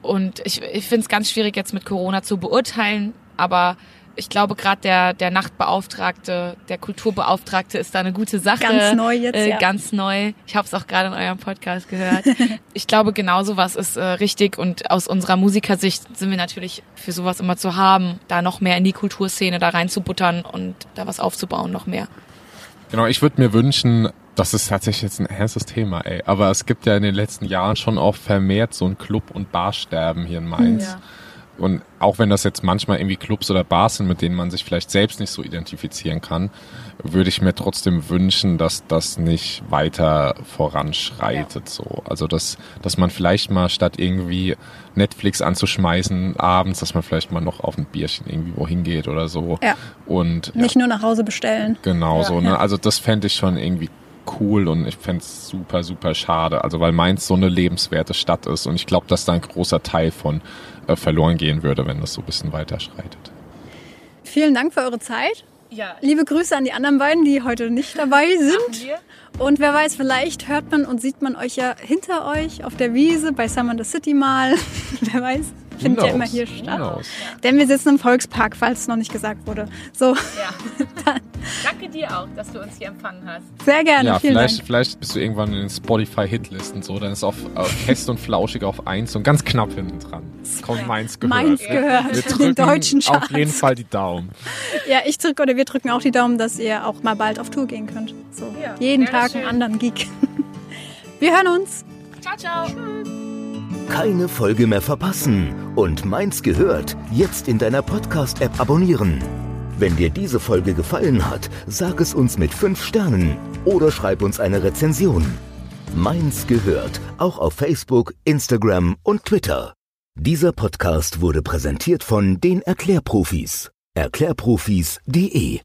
Und ich, ich finde es ganz schwierig jetzt mit Corona zu beurteilen, aber ich glaube gerade der, der Nachtbeauftragte, der Kulturbeauftragte ist da eine gute Sache. Ganz neu jetzt, Äh, ja. Ganz neu. Ich habe es auch gerade in eurem Podcast gehört. ich glaube, genau sowas ist äh, richtig und aus unserer Musikersicht sind wir natürlich für sowas immer zu haben, da noch mehr in die Kulturszene da reinzubuttern und da was aufzubauen, noch mehr. Genau, ich würde mir wünschen, das ist tatsächlich jetzt ein ernstes Thema, ey. Aber es gibt ja in den letzten Jahren schon auch vermehrt so ein Club- und Barsterben hier in Mainz. Und auch wenn das jetzt manchmal irgendwie Clubs oder Bars sind, mit denen man sich vielleicht selbst nicht so identifizieren kann, würde ich mir trotzdem wünschen, dass das nicht weiter voranschreitet. So, also dass dass man vielleicht mal statt irgendwie Netflix anzuschmeißen abends, dass man vielleicht mal noch auf ein Bierchen irgendwie wohin geht oder so. Ja. Und Nicht nur nach Hause bestellen. Genau Ja, so, ne? Also das fände ich schon irgendwie cool und ich fände es super, super schade. Also weil Mainz so eine lebenswerte Stadt ist und ich glaube, dass da ein großer Teil von verloren gehen würde, wenn das so ein bisschen weiter schreitet. Vielen Dank für eure Zeit. Ja. Liebe Grüße an die anderen beiden, die heute nicht dabei sind. Und wer weiß, vielleicht hört man und sieht man euch ja hinter euch auf der Wiese bei Summer in the City mal. wer weiß, findet ja Who immer knows? hier statt. knows? Denn wir sitzen im Volkspark, falls es noch nicht gesagt wurde. So, Ja. Danke dir auch, dass du uns hier empfangen hast. sehr gerne. Ja, Vielen vielleicht, Dank. vielleicht bist du irgendwann in den Spotify-Hitlisten so, dann ist auf, auf fest und flauschig auf eins und ganz knapp hinten dran. Kommt Mainz gehört. Mainz gehört. Wir Den drücken deutschen auf Charts. jeden Fall die Daumen. Ja, ich drücke oder wir drücken auch die Daumen, dass ihr auch mal bald auf Tour gehen könnt. So, Ja, jeden Tag schön. einen anderen Geek. Wir hören uns. Ciao, ciao. Keine Folge mehr verpassen und Mainz gehört jetzt in deiner Podcast-App abonnieren. Wenn dir diese Folge gefallen hat, sag es uns mit 5 Sternen oder schreib uns eine Rezension. Mainz gehört auch auf Facebook, Instagram und Twitter. Dieser Podcast wurde präsentiert von den Erklärprofis. Erklärprofis.de